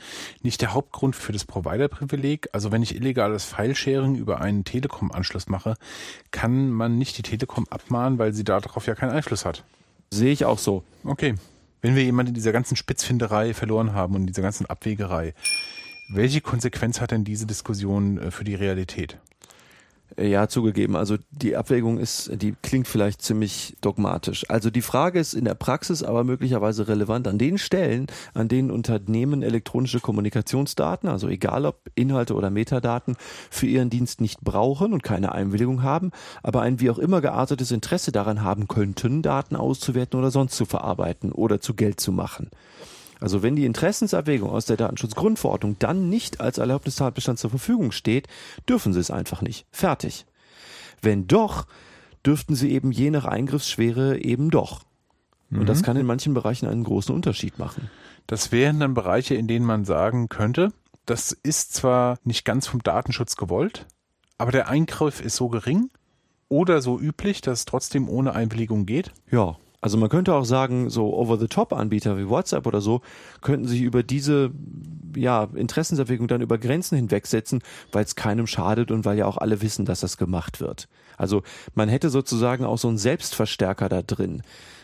nicht der Hauptgrund für das Provider-Privileg? Also wenn ich illegales Filesharing über einen Telekom-Anschluss mache, kann man nicht die Telekom abmahnen, weil sie darauf ja keinen Einfluss hat. Sehe ich auch so. Okay wenn wir jemanden in dieser ganzen Spitzfinderei verloren haben und in dieser ganzen Abwägerei, welche Konsequenz hat denn diese Diskussion äh, für die Realität? Ja, zugegeben. Also die Abwägung ist, die klingt vielleicht ziemlich dogmatisch. Also die Frage ist in der Praxis aber möglicherweise relevant an den Stellen, an denen Unternehmen elektronische Kommunikationsdaten, also egal ob Inhalte oder Metadaten, für ihren Dienst nicht brauchen und keine Einwilligung haben, aber ein wie auch immer geartetes Interesse daran haben könnten, Daten auszuwerten oder sonst zu verarbeiten oder zu Geld zu machen. Also wenn die Interessensabwägung aus der Datenschutzgrundverordnung dann nicht als Erlaubnistatbestand zur Verfügung steht, dürfen sie es einfach nicht. Fertig. Wenn doch, dürften sie eben je nach Eingriffsschwere eben doch. Und mhm. das kann in manchen Bereichen einen großen Unterschied machen. Das wären dann Bereiche, in denen man sagen könnte, das ist zwar nicht ganz vom Datenschutz gewollt, aber der Eingriff ist so gering oder so üblich, dass es trotzdem ohne Einwilligung geht. Ja, also man könnte auch sagen, so Over-the-Top-Anbieter wie WhatsApp oder so könnten sich über diese ja, Interessenserwägung dann über Grenzen hinwegsetzen, weil es keinem schadet und weil ja auch alle wissen, dass das gemacht wird. Also man hätte sozusagen auch so einen Selbstverstärker da drin.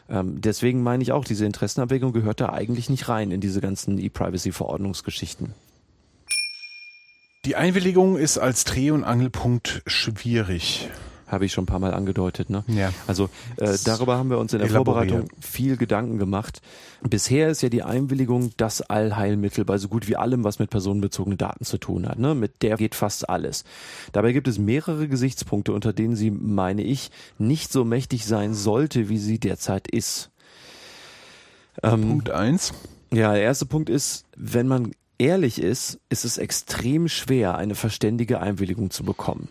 Ähm, deswegen meine ich auch, diese Interessenabwägung gehört da eigentlich nicht rein in diese ganzen E-Privacy-Verordnungsgeschichten. Die Einwilligung ist als Dreh- und Angelpunkt schwierig. Habe ich schon ein paar Mal angedeutet. Ne? Ja. Also äh, darüber haben wir uns in der Elaborier. Vorbereitung viel Gedanken gemacht. Bisher ist ja die Einwilligung das Allheilmittel bei so gut wie allem, was mit personenbezogenen Daten zu tun hat. Ne? Mit der geht fast alles. Dabei gibt es mehrere Gesichtspunkte, unter denen sie, meine ich, nicht so mächtig sein sollte, wie sie derzeit ist. Ähm, Punkt eins. ja, der erste Punkt ist, wenn man ehrlich ist, ist es extrem schwer, eine verständige Einwilligung zu bekommen.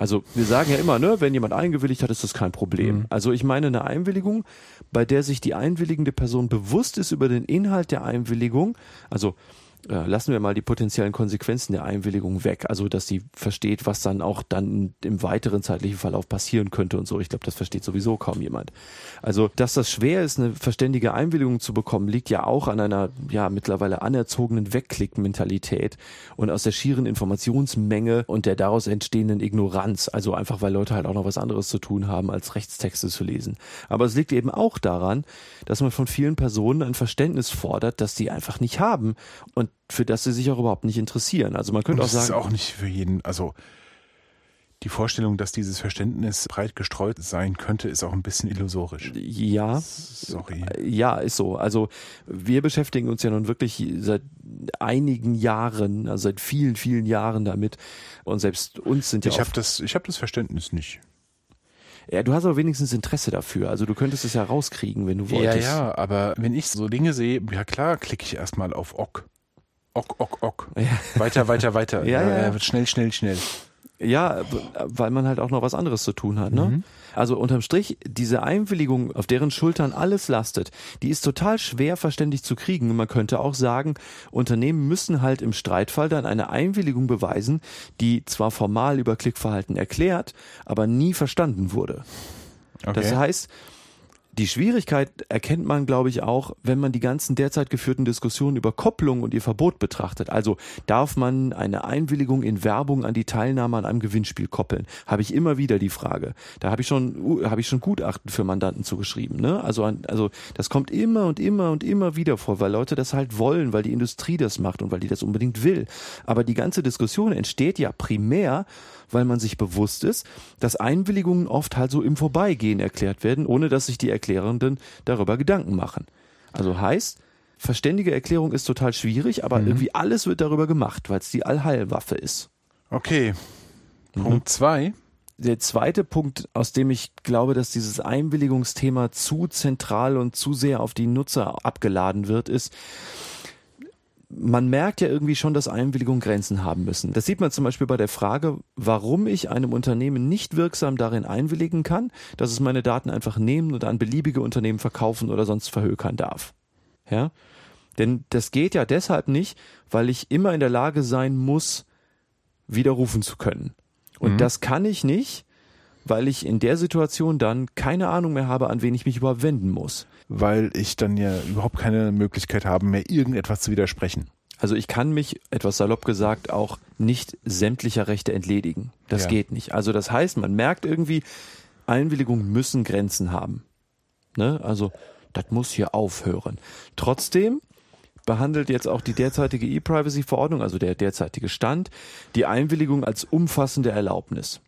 Also wir sagen ja immer, ne, wenn jemand eingewilligt hat, ist das kein Problem. Also ich meine eine Einwilligung, bei der sich die einwilligende Person bewusst ist über den Inhalt der Einwilligung. Also äh, lassen wir mal die potenziellen Konsequenzen der Einwilligung weg. Also dass sie versteht, was dann auch dann im weiteren zeitlichen Verlauf passieren könnte und so. Ich glaube, das versteht sowieso kaum jemand. Also dass das schwer ist, eine verständige Einwilligung zu bekommen, liegt ja auch an einer ja mittlerweile anerzogenen Wegklick-Mentalität und aus der schieren Informationsmenge und der daraus entstehenden Ignoranz. Also einfach, weil Leute halt auch noch was anderes zu tun haben, als Rechtstexte zu lesen. Aber es liegt eben auch daran, dass man von vielen Personen ein Verständnis fordert, das sie einfach nicht haben und für das sie sich auch überhaupt nicht interessieren. Also man könnte auch das ist sagen, auch nicht für jeden, also die Vorstellung, dass dieses Verständnis breit gestreut sein könnte, ist auch ein bisschen illusorisch. ja, Sorry. Ja, ist so. Also wir beschäftigen uns ja nun wirklich seit einigen Jahren, also seit vielen, vielen Jahren damit. Und selbst uns sind ja Ich auch, habe das, ich hab das Verständnis nicht. ja, du hast aber wenigstens Interesse dafür. Also du könntest es ja rauskriegen, wenn du Ja, wolltest. ja, aber wenn ich so Dinge sehe, ja klar, klicke ich erstmal auf OK. Ok, ok, ok. Weiter, weiter, weiter. (laughs) Ja, ja. Äh, Schnell, schnell, schnell. Ja, weil man halt auch noch was anderes zu tun hat. Ne? Mhm. Also unterm Strich, diese Einwilligung, auf deren Schultern alles lastet, die ist total schwer verständlich zu kriegen. Und man könnte auch sagen, Unternehmen müssen halt im Streitfall dann eine Einwilligung beweisen, die zwar formal über Klickverhalten erklärt, aber nie verstanden wurde. Okay. Das heißt, die Schwierigkeit erkennt man, glaube ich, auch, wenn man die ganzen derzeit geführten Diskussionen über Kopplung und ihr Verbot betrachtet. Also darf man eine Einwilligung in Werbung an die Teilnahme an einem Gewinnspiel koppeln? Habe ich immer wieder die Frage. Da habe ich schon, uh, habe ich schon Gutachten für Mandanten zugeschrieben. Ne? Also, also das kommt immer und immer und immer wieder vor, weil Leute das halt wollen, weil die Industrie das macht und weil die das unbedingt will. Aber die ganze Diskussion entsteht ja primär, weil man sich bewusst ist, dass Einwilligungen oft halt so im Vorbeigehen erklärt werden, ohne dass sich die Erklärenden darüber Gedanken machen. Also heißt, verständige Erklärung ist total schwierig, aber irgendwie alles wird darüber gemacht, weil es die Allheilwaffe ist. Okay. Mhm. Punkt zwei. Der zweite Punkt, aus dem ich glaube, dass dieses Einwilligungsthema zu zentral und zu sehr auf die Nutzer abgeladen wird, ist, man merkt ja irgendwie schon, dass Einwilligungen Grenzen haben müssen. Das sieht man zum Beispiel bei der Frage, warum ich einem Unternehmen nicht wirksam darin einwilligen kann, dass es meine Daten einfach nehmen und an beliebige Unternehmen verkaufen oder sonst verhökern darf. Ja? Denn das geht ja deshalb nicht, weil ich immer in der Lage sein muss, widerrufen zu können. Und das kann ich nicht, weil ich in der Situation dann keine Ahnung mehr habe, an wen ich mich überhaupt wenden muss. Weil ich dann ja überhaupt keine Möglichkeit habe, mehr irgendetwas zu widersprechen. Also ich kann mich, etwas salopp gesagt, auch nicht sämtlicher Rechte entledigen. Das Ja. geht nicht. Also das heißt, man merkt irgendwie, Einwilligungen müssen Grenzen haben. Ne? Also das muss hier aufhören. Trotzdem behandelt jetzt auch die derzeitige E-Privacy-Verordnung, also der derzeitige Stand, die Einwilligung als umfassende Erlaubnis.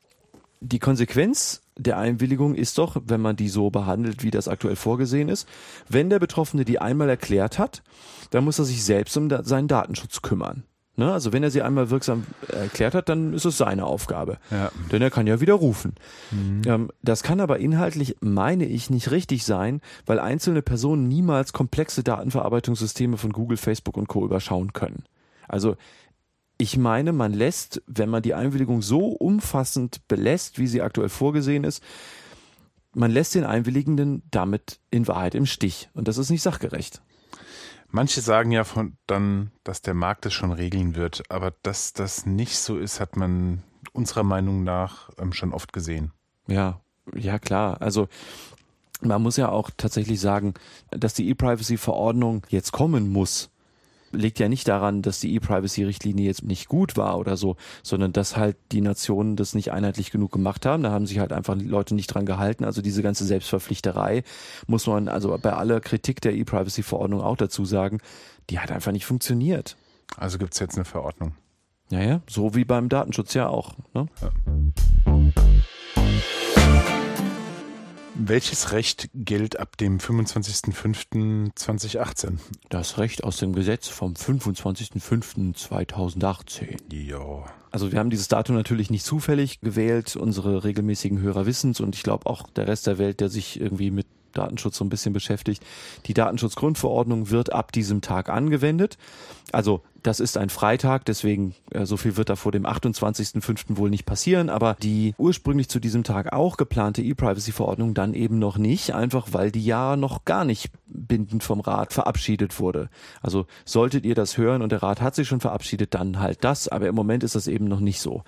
Die Konsequenz der Einwilligung ist doch, wenn man die so behandelt, wie das aktuell vorgesehen ist, wenn der Betroffene die einmal erklärt hat, dann muss er sich selbst um da- seinen Datenschutz kümmern. Ne? Also wenn er sie einmal wirksam erklärt hat, dann ist es seine Aufgabe. Ja. Denn er kann ja widerrufen. Ähm, das kann aber inhaltlich, meine ich, nicht richtig sein, weil einzelne Personen niemals komplexe Datenverarbeitungssysteme von Google, Facebook und Co. überschauen können. Also ich meine, man lässt, wenn man die Einwilligung so umfassend belässt, wie sie aktuell vorgesehen ist, man lässt den Einwilligenden damit in Wahrheit im Stich. Und das ist nicht sachgerecht. Manche sagen ja von dann, dass der Markt es schon regeln wird, aber dass das nicht so ist, hat man unserer Meinung nach ähm, schon oft gesehen. Ja, ja klar. Also man muss ja auch tatsächlich sagen, dass die E-Privacy-Verordnung jetzt kommen muss liegt ja nicht daran, dass die E-Privacy-Richtlinie jetzt nicht gut war oder so, sondern dass halt die Nationen das nicht einheitlich genug gemacht haben. Da haben sich halt einfach die Leute nicht dran gehalten. Also diese ganze Selbstverpflichterei muss man also bei aller Kritik der E-Privacy-Verordnung auch dazu sagen, die hat einfach nicht funktioniert. Also gibt's jetzt eine Verordnung. Naja, so wie beim Datenschutz ja auch. Ne? Ja. Welches Recht gilt ab dem 25.05.2018? Das Recht aus dem Gesetz vom 25.05.2018. Ja. Also wir haben dieses Datum natürlich nicht zufällig gewählt. Unsere regelmäßigen Hörer wissen es und ich glaube auch der Rest der Welt, der sich irgendwie mit Datenschutz so ein bisschen beschäftigt. Die Datenschutzgrundverordnung wird ab diesem Tag angewendet. Also das ist ein Freitag, deswegen äh, so viel wird da vor dem 28.05. wohl nicht passieren, aber die ursprünglich zu diesem Tag auch geplante E-Privacy-Verordnung dann eben noch nicht, einfach weil die ja noch gar nicht bindend vom Rat verabschiedet wurde. Also solltet ihr das hören und der Rat hat sich schon verabschiedet, dann halt das, aber im Moment ist das eben noch nicht so.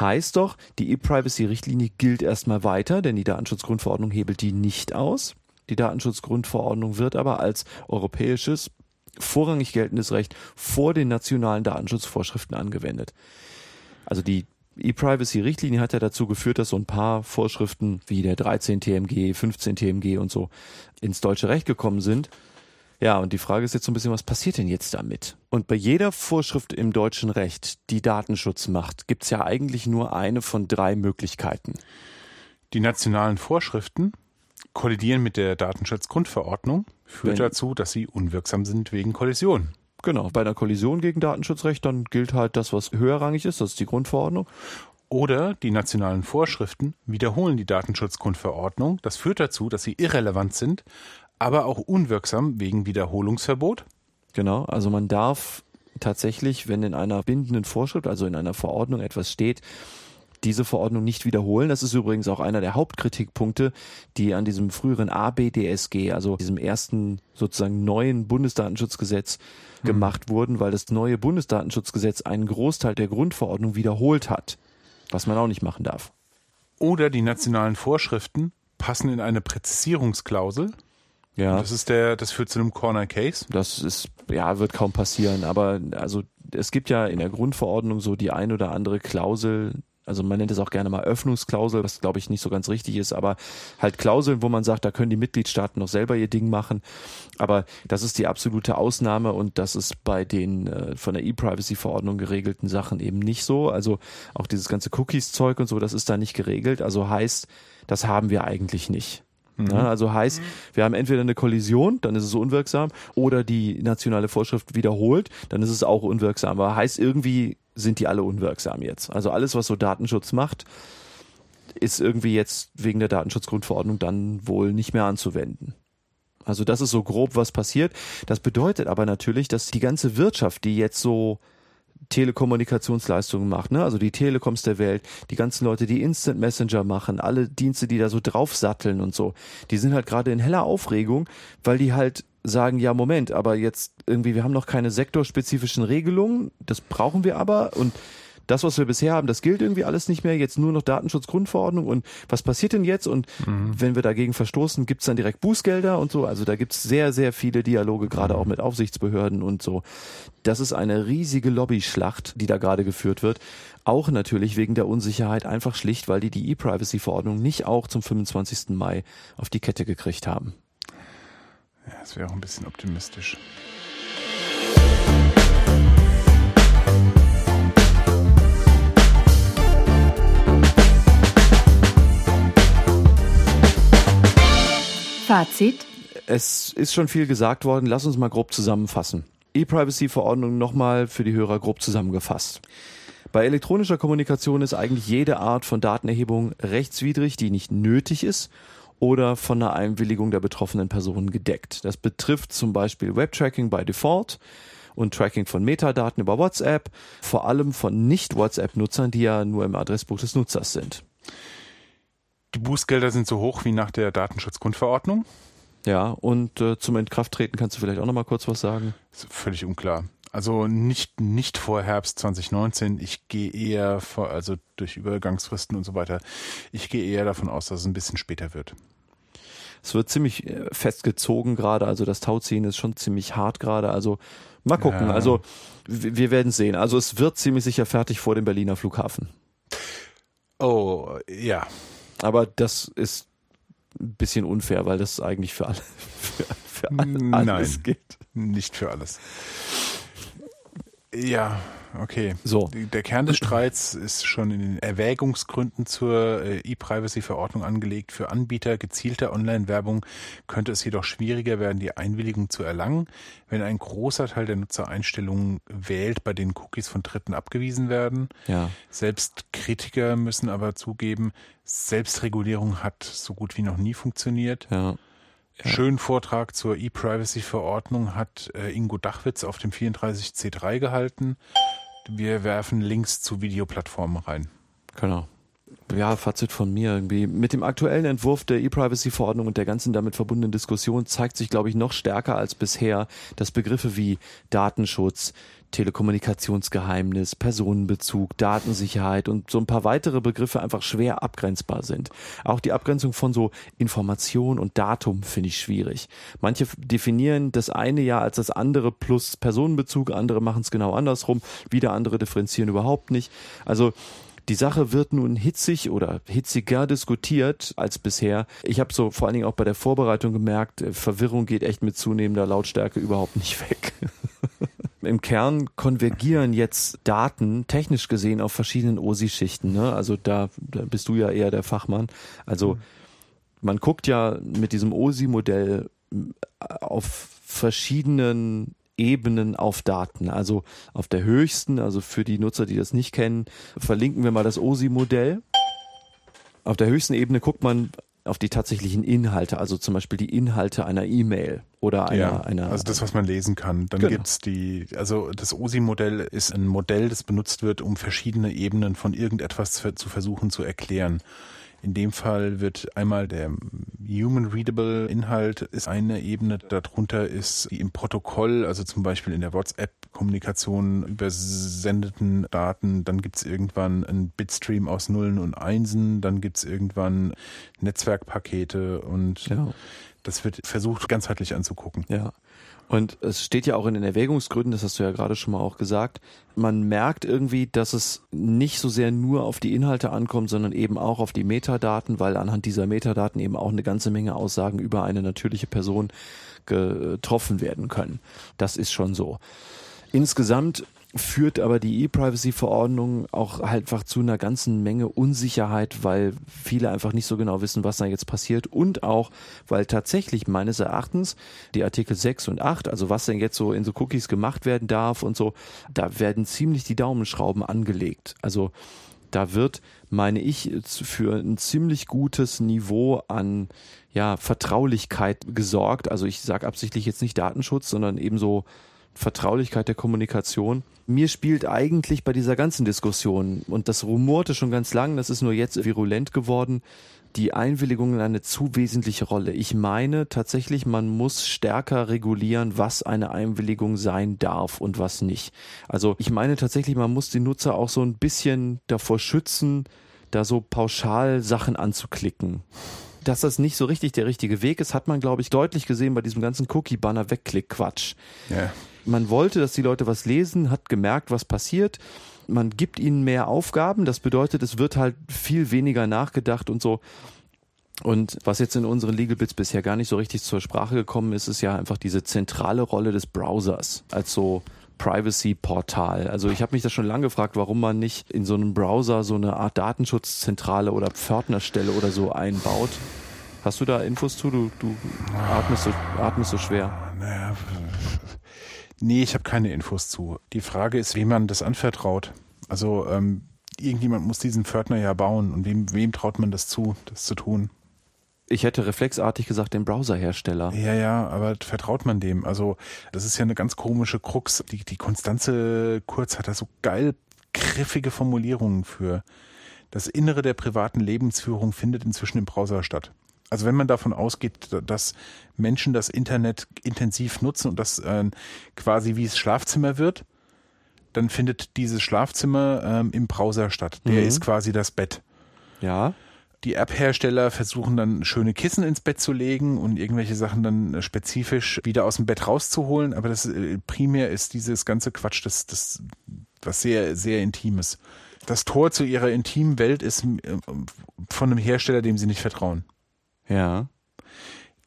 Heißt doch, die E-Privacy-Richtlinie gilt erstmal weiter, denn die Datenschutzgrundverordnung hebelt die nicht aus. Die Datenschutzgrundverordnung wird aber als europäisches vorrangig geltendes Recht vor den nationalen Datenschutzvorschriften angewendet. Also die E-Privacy-Richtlinie hat ja dazu geführt, dass so ein paar Vorschriften wie der 13 TMG, 15 TMG und so ins deutsche Recht gekommen sind. Ja, und die Frage ist jetzt so ein bisschen, was passiert denn jetzt damit? Und bei jeder Vorschrift im deutschen Recht, die Datenschutz macht, gibt es ja eigentlich nur eine von drei Möglichkeiten. Die nationalen Vorschriften kollidieren mit der Datenschutzgrundverordnung führt Wenn, dazu, dass sie unwirksam sind wegen Kollision. Genau, bei einer Kollision gegen Datenschutzrecht, dann gilt halt das, was höherrangig ist, das ist die Grundverordnung. Oder die nationalen Vorschriften wiederholen die Datenschutzgrundverordnung. Das führt dazu, dass sie irrelevant sind, aber auch unwirksam wegen Wiederholungsverbot. Genau, also man darf tatsächlich, wenn in einer bindenden Vorschrift, also in einer Verordnung etwas steht, diese Verordnung nicht wiederholen. Das ist übrigens auch einer der Hauptkritikpunkte, die an diesem früheren ABDSG, also diesem ersten sozusagen neuen Bundesdatenschutzgesetz hm. gemacht wurden, weil das neue Bundesdatenschutzgesetz einen Großteil der Grundverordnung wiederholt hat, was man auch nicht machen darf. Oder die nationalen Vorschriften passen in eine Präzisierungsklausel. Ja. Das ist der, das führt zu einem Corner Case. Das ist, ja, wird kaum passieren. Aber also es gibt ja in der Grundverordnung so die ein oder andere Klausel, also man nennt es auch gerne mal Öffnungsklausel, was glaube ich nicht so ganz richtig ist, aber halt Klauseln, wo man sagt, da können die Mitgliedstaaten noch selber ihr Ding machen. Aber das ist die absolute Ausnahme und das ist bei den äh, von der E-Privacy-Verordnung geregelten Sachen eben nicht so. Also auch dieses ganze Cookies-Zeug und so, das ist da nicht geregelt. Also heißt, das haben wir eigentlich nicht. Mhm. Ja, also heißt, wir haben entweder eine Kollision, dann ist es unwirksam, oder die nationale Vorschrift wiederholt, dann ist es auch unwirksam. Aber heißt irgendwie sind die alle unwirksam jetzt. Also alles, was so Datenschutz macht, ist irgendwie jetzt wegen der Datenschutzgrundverordnung dann wohl nicht mehr anzuwenden. Also das ist so grob, was passiert. Das bedeutet aber natürlich, dass die ganze Wirtschaft, die jetzt so Telekommunikationsleistungen macht, ne? also die Telekoms der Welt, die ganzen Leute, die Instant Messenger machen, alle Dienste, die da so draufsatteln und so, die sind halt gerade in heller Aufregung, weil die halt sagen, ja, Moment, aber jetzt irgendwie, wir haben noch keine sektorspezifischen Regelungen, das brauchen wir aber und das, was wir bisher haben, das gilt irgendwie alles nicht mehr, jetzt nur noch Datenschutzgrundverordnung und was passiert denn jetzt? Und mhm. wenn wir dagegen verstoßen, gibt's dann direkt Bußgelder und so. Also da gibt's sehr, sehr viele Dialoge, gerade auch mit Aufsichtsbehörden und so. Das ist eine riesige Lobbyschlacht, die da gerade geführt wird. Auch natürlich wegen der Unsicherheit, einfach schlicht, weil die die E-Privacy-Verordnung nicht auch zum 25. Mai auf die Kette gekriegt haben. Ja, das wäre auch ein bisschen optimistisch. Fazit. Es ist schon viel gesagt worden. Lass uns mal grob zusammenfassen. E-Privacy-Verordnung nochmal für die Hörer grob zusammengefasst. Bei elektronischer Kommunikation ist eigentlich jede Art von Datenerhebung rechtswidrig, die nicht nötig ist oder von einer Einwilligung der betroffenen Personen gedeckt. Das betrifft zum Beispiel Webtracking by Default und Tracking von Metadaten über WhatsApp, vor allem von Nicht-WhatsApp-Nutzern, die ja nur im Adressbuch des Nutzers sind. Die Bußgelder sind so hoch wie nach der Datenschutzgrundverordnung. Ja, und äh, zum Inkrafttreten kannst du vielleicht auch noch mal kurz was sagen? Ist völlig unklar. Also nicht, nicht vor Herbst 2019. Ich gehe eher vor, also durch Übergangsfristen und so weiter. Ich gehe eher davon aus, dass es ein bisschen später wird. Es wird ziemlich äh, festgezogen gerade, also das Tauziehen ist schon ziemlich hart gerade. Also mal gucken. Ja. Also wir werden sehen. Also es wird ziemlich sicher fertig vor dem Berliner Flughafen. Oh, ja. Aber das ist ein bisschen unfair, weil das eigentlich für alle, (laughs) für, für alle Nein. alles gilt. Nicht für alles. Ja, okay. So. Der Kern des Streits ist schon in den Erwägungsgründen zur äh, E-Privacy-Verordnung angelegt. Für Anbieter gezielter Online-Werbung könnte es jedoch schwieriger werden, die Einwilligung zu erlangen, wenn ein großer Teil der Nutzereinstellungen wählt, bei denen Cookies von Dritten abgewiesen werden. Ja. Selbst Kritiker müssen aber zugeben, Selbstregulierung hat so gut wie noch nie funktioniert. Ja. Schönen Vortrag zur E-Privacy-Verordnung hat äh, Ingo Dachwitz auf dem 34C3 gehalten. Wir werfen Links zu Videoplattformen rein. Genau. Ja, Fazit von mir irgendwie. Mit dem aktuellen Entwurf der E-Privacy-Verordnung und der ganzen damit verbundenen Diskussion zeigt sich, glaube ich, noch stärker als bisher, dass Begriffe wie Datenschutz, Telekommunikationsgeheimnis, Personenbezug, Datensicherheit und so ein paar weitere Begriffe einfach schwer abgrenzbar sind. Auch die Abgrenzung von so Information und Datum finde ich schwierig. Manche definieren das eine ja als das andere plus Personenbezug, andere machen es genau andersrum, wieder andere differenzieren überhaupt nicht. Also die Sache wird nun hitzig oder hitziger diskutiert als bisher. Ich habe so vor allen Dingen auch bei der Vorbereitung gemerkt, äh, Verwirrung geht echt mit zunehmender Lautstärke überhaupt nicht weg. (laughs) Im Kern konvergieren jetzt Daten technisch gesehen auf verschiedenen OSI-Schichten. Ne? Also da, da bist du ja eher der Fachmann. Also man guckt ja mit diesem OSI-Modell auf verschiedenen Ebenen auf Daten. Also auf der höchsten, also für die Nutzer, die das nicht kennen, verlinken wir mal das OSI-Modell. Auf der höchsten Ebene guckt man auf die tatsächlichen Inhalte, also zum Beispiel die Inhalte einer E-Mail oder einer, ja, einer also das, was man lesen kann. Dann Genau. gibt's die, also das OSI-Modell ist ein Modell, das benutzt wird, um verschiedene Ebenen von irgendetwas zu, zu versuchen zu erklären. In dem Fall wird einmal der Human Readable Inhalt ist eine Ebene, darunter ist die im Protokoll, also zum Beispiel in der WhatsApp-Kommunikation übersendeten Daten, dann gibt's irgendwann einen Bitstream aus Nullen und Einsen, dann gibt's irgendwann Netzwerkpakete und ja. das wird versucht ganzheitlich anzugucken. Ja. Und es steht ja auch in den Erwägungsgründen, das hast du ja gerade schon mal auch gesagt, man merkt irgendwie, dass es nicht so sehr nur auf die Inhalte ankommt, sondern eben auch auf die Metadaten, weil anhand dieser Metadaten eben auch eine ganze Menge Aussagen über eine natürliche Person getroffen werden können. Das ist schon so. Insgesamt führt aber die E-Privacy-Verordnung auch halt einfach zu einer ganzen Menge Unsicherheit, weil viele einfach nicht so genau wissen, was da jetzt passiert und auch, weil tatsächlich meines Erachtens die Artikel 6 und 8, also was denn jetzt so in so Cookies gemacht werden darf und so, da werden ziemlich die Daumenschrauben angelegt. Also da wird, meine ich, für ein ziemlich gutes Niveau an ja, Vertraulichkeit gesorgt. Also ich sage absichtlich jetzt nicht Datenschutz, sondern ebenso Vertraulichkeit der Kommunikation. Mir spielt eigentlich bei dieser ganzen Diskussion, und das rumorte schon ganz lang, das ist nur jetzt virulent geworden, die Einwilligung eine zu wesentliche Rolle. Ich meine tatsächlich, man muss stärker regulieren, was eine Einwilligung sein darf und was nicht. Also ich meine tatsächlich, man muss die Nutzer auch so ein bisschen davor schützen, da so pauschal Sachen anzuklicken. Dass das nicht so richtig der richtige Weg ist, hat man, glaube ich, deutlich gesehen bei diesem ganzen Cookie-Banner-Wegklick-Quatsch. Ja. Man wollte, dass die Leute was lesen, hat gemerkt, was passiert. Man gibt ihnen mehr Aufgaben. Das bedeutet, es wird halt viel weniger nachgedacht und so. Und was jetzt in unseren Legal Bits bisher gar nicht so richtig zur Sprache gekommen ist, ist ja einfach diese zentrale Rolle des Browsers als so Privacy-Portal. Also ich habe mich da schon lange gefragt, warum man nicht in so einem Browser so eine Art Datenschutzzentrale oder Pförtnerstelle oder so einbaut. Hast du da Infos zu? Du, du atmest, so, atmest so schwer. Naja, nee, ich habe keine Infos zu. Die Frage ist, wem man das anvertraut. Also ähm, irgendjemand muss diesen Pförtner ja bauen und wem, wem traut man das zu, das zu tun? Ich hätte reflexartig gesagt, den Browserhersteller. Ja, ja, aber vertraut man dem? Also das ist ja eine ganz komische Krux. Die, die Konstanze Kurz hat da so geil griffige Formulierungen für. Das Innere der privaten Lebensführung findet inzwischen im Browser statt. Also wenn man davon ausgeht, dass Menschen das Internet intensiv nutzen und das äh, quasi wie es Schlafzimmer wird, dann findet dieses Schlafzimmer ähm, im Browser statt. Der Mhm. ist quasi das Bett. Ja. Die App-Hersteller versuchen dann schöne Kissen ins Bett zu legen und irgendwelche Sachen dann äh, spezifisch wieder aus dem Bett rauszuholen. Aber das äh, primär ist dieses ganze Quatsch, das, das was sehr, sehr Intimes. Das Tor zu ihrer intimen Welt ist äh, von einem Hersteller, dem sie nicht vertrauen. Ja.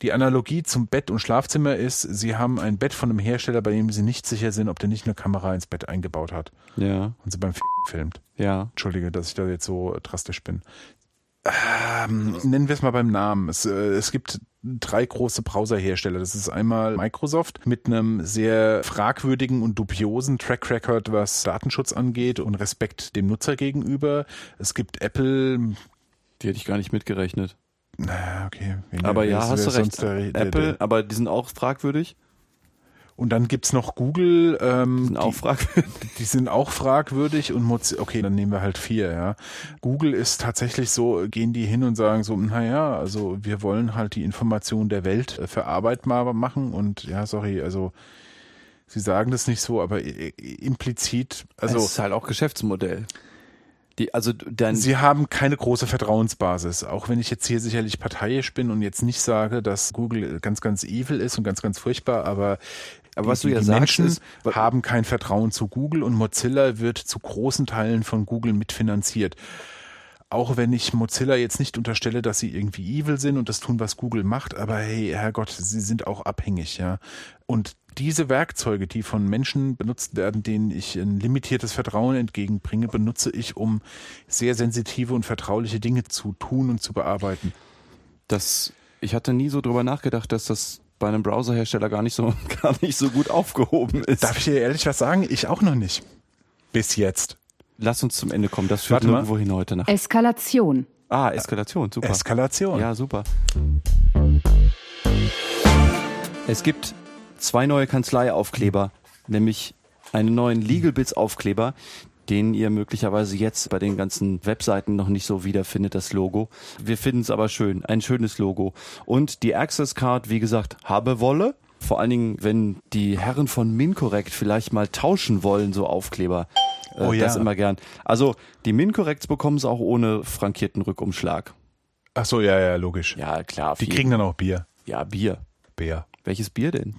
Die Analogie zum Bett und Schlafzimmer ist, sie haben ein Bett von einem Hersteller, bei dem sie nicht sicher sind, ob der nicht eine Kamera ins Bett eingebaut hat Ja. und sie beim F filmt. Ja. Entschuldige, dass ich da jetzt so drastisch bin. Ähm, nennen wir es mal beim Namen. Es, äh, es gibt drei große Browserhersteller. Das ist einmal Microsoft mit einem sehr fragwürdigen und dubiosen Track Record, was Datenschutz angeht und Respekt dem Nutzer gegenüber. Es gibt Apple. Die hätte ich gar nicht mitgerechnet. Na, okay. Wen- Aber ja, hast du recht. sonst der- der- Apple, aber die sind auch fragwürdig. Und dann gibt's noch Google. Ähm, Die sind auch fragwürdig. (laughs) Die sind auch fragwürdig und Mozi okay, dann nehmen wir halt vier, ja. Google ist tatsächlich so, gehen die hin und sagen so, naja, also wir wollen halt die Information der Welt äh, verarbeitbar machen und ja, sorry, also sie sagen das nicht so, aber implizit, Also also es ist halt auch Geschäftsmodell. Die, also dann Sie haben keine große Vertrauensbasis, auch wenn ich jetzt hier sicherlich parteiisch bin und jetzt nicht sage, dass Google ganz, ganz evil ist und ganz, ganz furchtbar, aber, Aber die, was du die, ja die sagst, Menschen ist- haben kein Vertrauen zu Google und Mozilla wird zu großen Teilen von Google mitfinanziert. Auch wenn ich Mozilla jetzt nicht unterstelle, dass sie irgendwie evil sind und das tun, was Google macht, aber hey, Herrgott, sie sind auch abhängig, ja. Und diese Werkzeuge, die von Menschen benutzt werden, denen ich ein limitiertes Vertrauen entgegenbringe, benutze ich, um sehr sensitive und vertrauliche Dinge zu tun und zu bearbeiten. das ich hatte nie so drüber nachgedacht, dass das bei einem Browserhersteller gar nicht so (laughs) gar nicht so gut aufgehoben ist. Darf ich dir ehrlich was sagen? Ich auch noch nicht. Bis jetzt. Lass uns zum Ende kommen. Das führt Warte mal. nirgendwo hin heute nach. Eskalation. Ah, Eskalation, super. Eskalation. Ja, super. Es gibt zwei neue Kanzleiaufkleber, nämlich einen neuen Legal Bits Aufkleber, den ihr möglicherweise jetzt bei den ganzen Webseiten noch nicht so wiederfindet, das Logo. Wir finden es aber schön, ein schönes Logo. Und die Access Card, wie gesagt, habe Wolle. Vor allen Dingen, wenn die Herren von Mincorrect vielleicht mal tauschen wollen, so Aufkleber. Äh, Oh ja. Das immer gern. Also, die Mincorrects bekommen es auch ohne frankierten Rückumschlag. Ach so, ja, ja, logisch. Ja, klar. Die kriegen dann auch Bier. Ja, Bier. Bier. Welches Bier denn?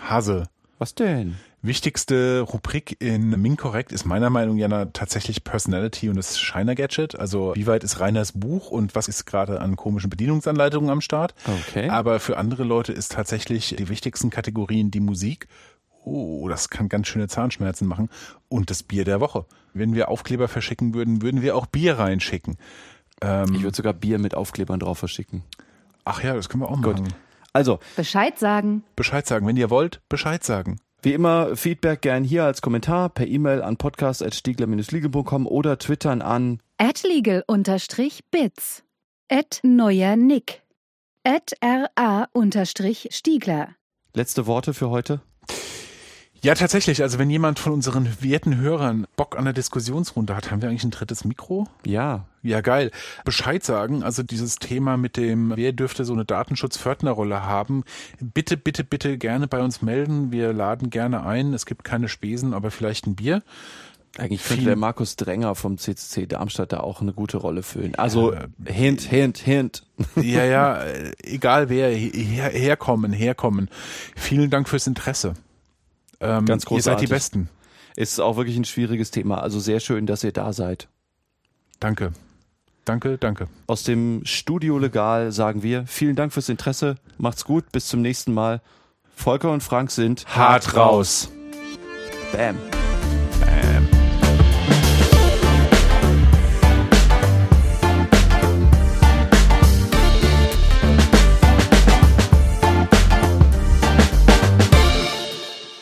Hase. Was denn? Wichtigste Rubrik in Mincorrect ist meiner Meinung nach tatsächlich Personality und das Shiner Gadget. Also wie weit ist Reiners Buch und was ist gerade an komischen Bedienungsanleitungen am Start? Okay. Aber für andere Leute ist tatsächlich die wichtigsten Kategorien die Musik. Oh, das kann ganz schöne Zahnschmerzen machen. Und das Bier der Woche. Wenn wir Aufkleber verschicken würden, würden wir auch Bier reinschicken. Ähm, Ich würde sogar Bier mit Aufklebern drauf verschicken. ach ja, das können wir auch Gut. Also, Bescheid sagen. Bescheid sagen. Wenn ihr wollt, Bescheid sagen. wie immer, Feedback gern hier als Kommentar per E-Mail an podcast.stiegler-legal.com oder twittern an At legal-bits. At neuer Nick. At ra-stiegler. letzte Worte für heute. Ja, tatsächlich. Also wenn jemand von unseren werten Hörern Bock an der Diskussionsrunde hat, haben wir eigentlich ein drittes Mikro? Ja, Ja, geil. Bescheid sagen, also dieses Thema mit dem, wer dürfte so eine Datenschutzpförtnerrolle haben, bitte, bitte, bitte gerne bei uns melden. Wir laden gerne ein. Es gibt keine Spesen, aber vielleicht ein Bier. eigentlich könnte der Markus Drenger vom CCC Darmstadt da auch eine gute Rolle füllen. Also, Ja. Hint, Hint, Hint. Ja, ja, (laughs) egal wer, her, herkommen, herkommen. Vielen Dank fürs Interesse. Ähm, Ganz Ihr seid die großartig. Besten. Ist auch wirklich ein schwieriges Thema. Also sehr schön, dass ihr da seid. Danke. Danke, danke. Aus dem Studio Legal sagen wir vielen Dank fürs Interesse. Macht's gut, bis zum nächsten Mal. Volker und Frank sind Hart raus. Bam.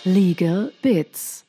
Legal Bits.